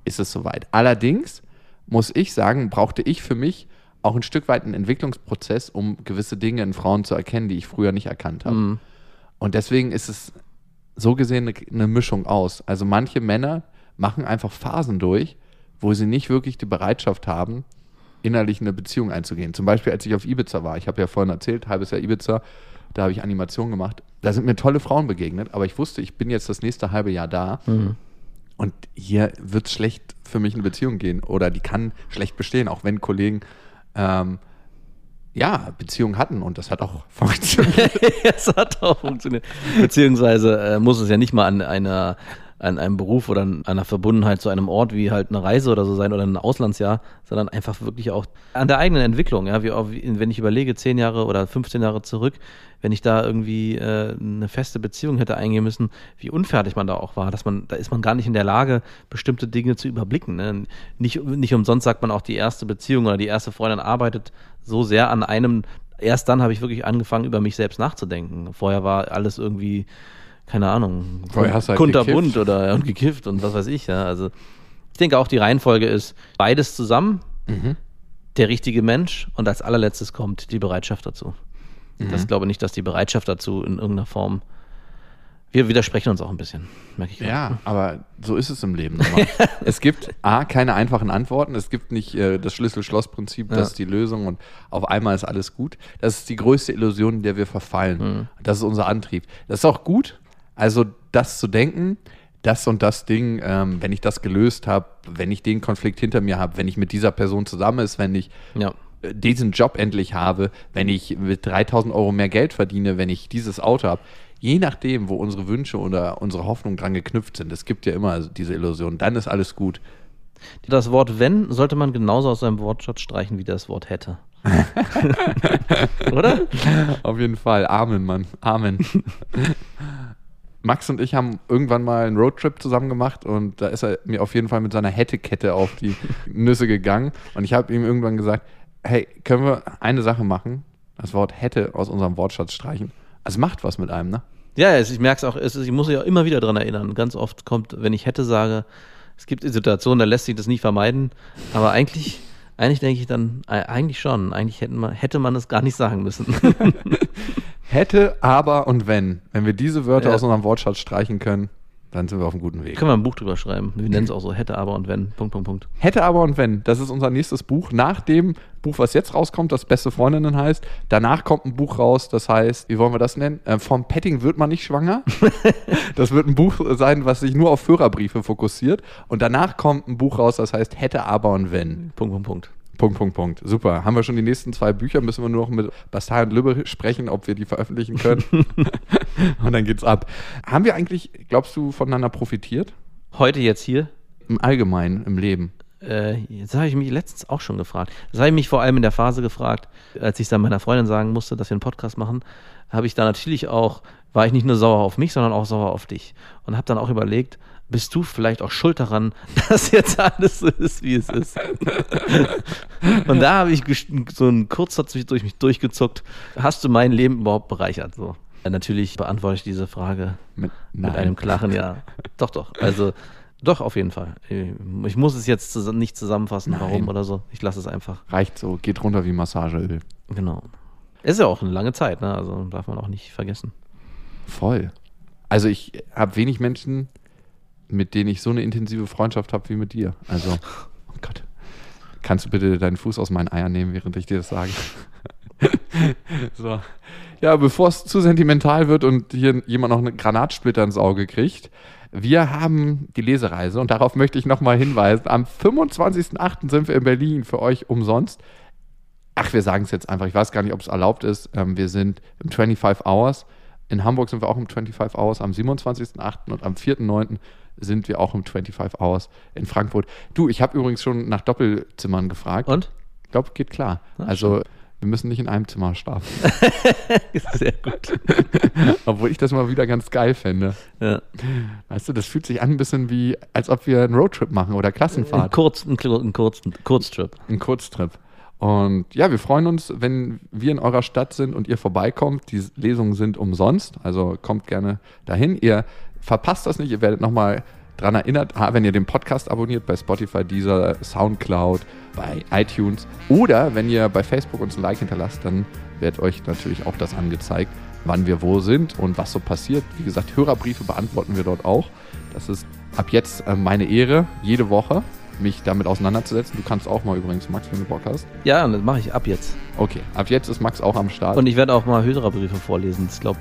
ist es soweit. Allerdings muss ich sagen, brauchte ich für mich auch ein Stück weit einen Entwicklungsprozess, um gewisse Dinge in Frauen zu erkennen, die ich früher nicht erkannt habe. Und deswegen ist es so gesehen eine, eine Mischung aus. Also manche Männer machen einfach Phasen durch, wo sie nicht wirklich die Bereitschaft haben, innerlich in eine Beziehung einzugehen. Zum Beispiel, als ich auf Ibiza war. Ich habe ja vorhin erzählt, halbes Jahr Ibiza, da habe ich Animation gemacht. Da sind mir tolle Frauen begegnet, aber ich wusste, ich bin jetzt das nächste halbe Jahr da. Und hier wird es schlecht für mich eine Beziehung gehen oder die kann schlecht bestehen, auch wenn Kollegen ähm, ja Beziehungen hatten und das hat auch funktioniert. es hat auch funktioniert. Beziehungsweise äh, muss es ja nicht mal an einer an einem Beruf oder an einer Verbundenheit zu einem Ort wie halt eine Reise oder so sein oder ein Auslandsjahr, sondern einfach wirklich auch an der eigenen Entwicklung. Ja, wie, wenn ich überlege, zehn Jahre oder 15 Jahre zurück, wenn ich da irgendwie äh, eine feste Beziehung hätte eingehen müssen, wie unfertig man da auch war, dass man, da ist man gar nicht in der Lage, bestimmte Dinge zu überblicken. Ne? Nicht, nicht umsonst sagt man auch, die erste Beziehung oder die erste Freundin arbeitet so sehr an einem, erst dann habe ich wirklich angefangen, über mich selbst nachzudenken. Vorher war alles irgendwie, keine Ahnung, halt kunterbunt oder und gekifft und was weiß ich. Ja. Also ich denke auch, die Reihenfolge ist beides zusammen, Mhm. der richtige Mensch und als allerletztes kommt die Bereitschaft dazu. Mhm. Das glaube nicht, dass die Bereitschaft dazu in irgendeiner Form. Wir widersprechen uns auch ein bisschen, merke ich. Ja, aber so ist es im Leben. es gibt A, keine einfachen Antworten. Es gibt nicht äh, das Schlüssel-Schloss-Prinzip, das Ja. ist die Lösung und auf einmal ist alles gut. Das ist die größte Illusion, in der wir verfallen. Das ist unser Antrieb. Das ist auch gut, also das zu denken, das und das Ding, ähm, wenn ich das gelöst habe, wenn ich den Konflikt hinter mir habe, wenn ich mit dieser Person zusammen ist, wenn ich Ja. äh, diesen Job endlich habe, wenn ich mit 3000 Euro mehr Geld verdiene, wenn ich dieses Auto habe. Je nachdem, wo unsere Wünsche oder unsere Hoffnungen dran geknüpft sind, es gibt ja immer diese Illusion, dann ist alles gut. Das Wort wenn sollte man genauso aus seinem Wortschatz streichen wie das Wort hätte. Oder? Auf jeden Fall. Amen, Mann. Amen. Max und ich haben irgendwann mal einen Roadtrip zusammen gemacht und da ist er mir auf jeden Fall mit seiner Hättekette auf die Nüsse gegangen und ich habe ihm irgendwann gesagt, hey, können wir eine Sache machen? Das Wort hätte aus unserem Wortschatz streichen. Also macht was mit einem, ne? Ja, ich merke es auch, ich muss mich auch immer wieder dran erinnern. Ganz oft kommt, wenn ich hätte sage, es gibt Situationen, da lässt sich das nie vermeiden, aber eigentlich, eigentlich denke ich dann, äh, eigentlich schon, eigentlich hätten man, hätte man es gar nicht sagen müssen. Hätte, aber und wenn. Wenn wir diese Wörter Ja. aus unserem Wortschatz streichen können, dann sind wir auf einem guten Weg. Können wir ein Buch drüber schreiben. Wir nennen es auch so, hätte, aber und wenn, Punkt, Punkt, Punkt. Hätte, aber und wenn. Das ist unser nächstes Buch. Nach dem Buch, was jetzt rauskommt, das Beste Freundinnen heißt. Danach kommt ein Buch raus, das heißt, wie wollen wir das nennen? Äh, vom Petting wird man nicht schwanger. das wird ein Buch sein, was sich nur auf Führerbriefe fokussiert. Und danach kommt ein Buch raus, das heißt Hätte, aber und wenn. Punkt, Punkt, Punkt. Punkt, Punkt, Punkt. Super. Haben wir schon die nächsten zwei Bücher, müssen wir nur noch mit Bastei und Lübbe sprechen, ob wir die veröffentlichen können. und dann geht's ab. Haben wir eigentlich, glaubst du, voneinander profitiert? Heute jetzt hier, Im Allgemeinen, im Leben. Äh, jetzt habe ich mich letztens auch schon gefragt. Das habe ich mich vor allem in der Phase gefragt, als ich dann meiner Freundin sagen musste, dass wir einen Podcast machen, habe ich da natürlich auch, war ich nicht nur sauer auf mich, sondern auch sauer auf dich. Und habe dann auch überlegt, bist du vielleicht auch schuld daran, dass jetzt alles so ist, wie es ist. Und da habe ich so einen Kurzzatz durch mich durchgezuckt. Hast du mein Leben überhaupt bereichert? So. Natürlich beantworte ich diese Frage mit, mit einem klaren Ja. Doch, doch. Also doch, auf jeden Fall. Ich muss es jetzt nicht zusammenfassen, Nein. warum oder so. Ich lasse es einfach. Reicht so, geht runter wie Massageöl. Genau. Ist ja auch eine lange Zeit, ne? Also darf man auch nicht vergessen. Voll. Also ich habe wenig Menschen, mit denen ich so eine intensive Freundschaft habe wie mit dir. Also, oh Gott. Kannst du bitte deinen Fuß aus meinen Eiern nehmen, während ich dir das sage? so. Ja, bevor es zu sentimental wird und hier jemand noch einen Granatsplitter ins Auge kriegt, wir haben die Lesereise und darauf möchte ich nochmal hinweisen. Am 25.08. sind wir in Berlin für euch umsonst. Ach, wir sagen es jetzt einfach. Ich weiß gar nicht, ob es erlaubt ist. Ähm, wir sind im 25 Hours. In Hamburg sind wir auch im 25 Hours am 27.08. und am 4.09. sind wir auch im 25 Hours in Frankfurt. Du, ich habe übrigens schon nach Doppelzimmern gefragt. Und? Ich glaube, geht klar. Ach, also schön. wir müssen nicht in einem Zimmer schlafen. Sehr gut. Obwohl ich das mal wieder ganz geil fände. Ja. Weißt du, das fühlt sich an ein bisschen wie, als ob wir einen Roadtrip machen oder Klassenfahrt. Ein, Kurz, ein, ein Kurz, Kurztrip. Ein Kurztrip. Und ja, wir freuen uns, wenn wir in eurer Stadt sind und ihr vorbeikommt. Die Lesungen sind umsonst, also kommt gerne dahin. Ihr verpasst das nicht, ihr werdet nochmal daran erinnert, wenn ihr den Podcast abonniert bei Spotify, dieser Soundcloud, bei iTunes oder wenn ihr bei Facebook uns ein Like hinterlasst, dann wird euch natürlich auch das angezeigt, wann wir wo sind und was so passiert. Wie gesagt, Hörerbriefe beantworten wir dort auch. Das ist ab jetzt äh, meine Ehre, jede Woche mich damit auseinanderzusetzen. Du kannst auch mal übrigens, Max, wenn du Bock hast. Ja, das mache ich ab jetzt. Okay, ab jetzt ist Max auch am Start. Und ich werde auch mal Hörerbriefe vorlesen. Ich glaube,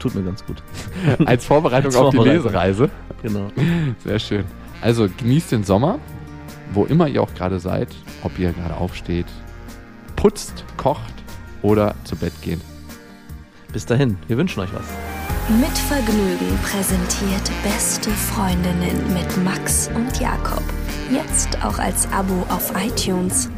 tut mir ganz gut. Als Vorbereitung Als auf Vorbereitung. die Lesereise. Genau. Sehr schön. Also genießt den Sommer, wo immer ihr auch gerade seid, ob ihr gerade aufsteht, putzt, kocht oder zu Bett geht. Bis dahin, wir wünschen euch was. Mit Vergnügen präsentiert Beste Freundinnen mit Max und Jakob. Jetzt auch als Abo auf iTunes.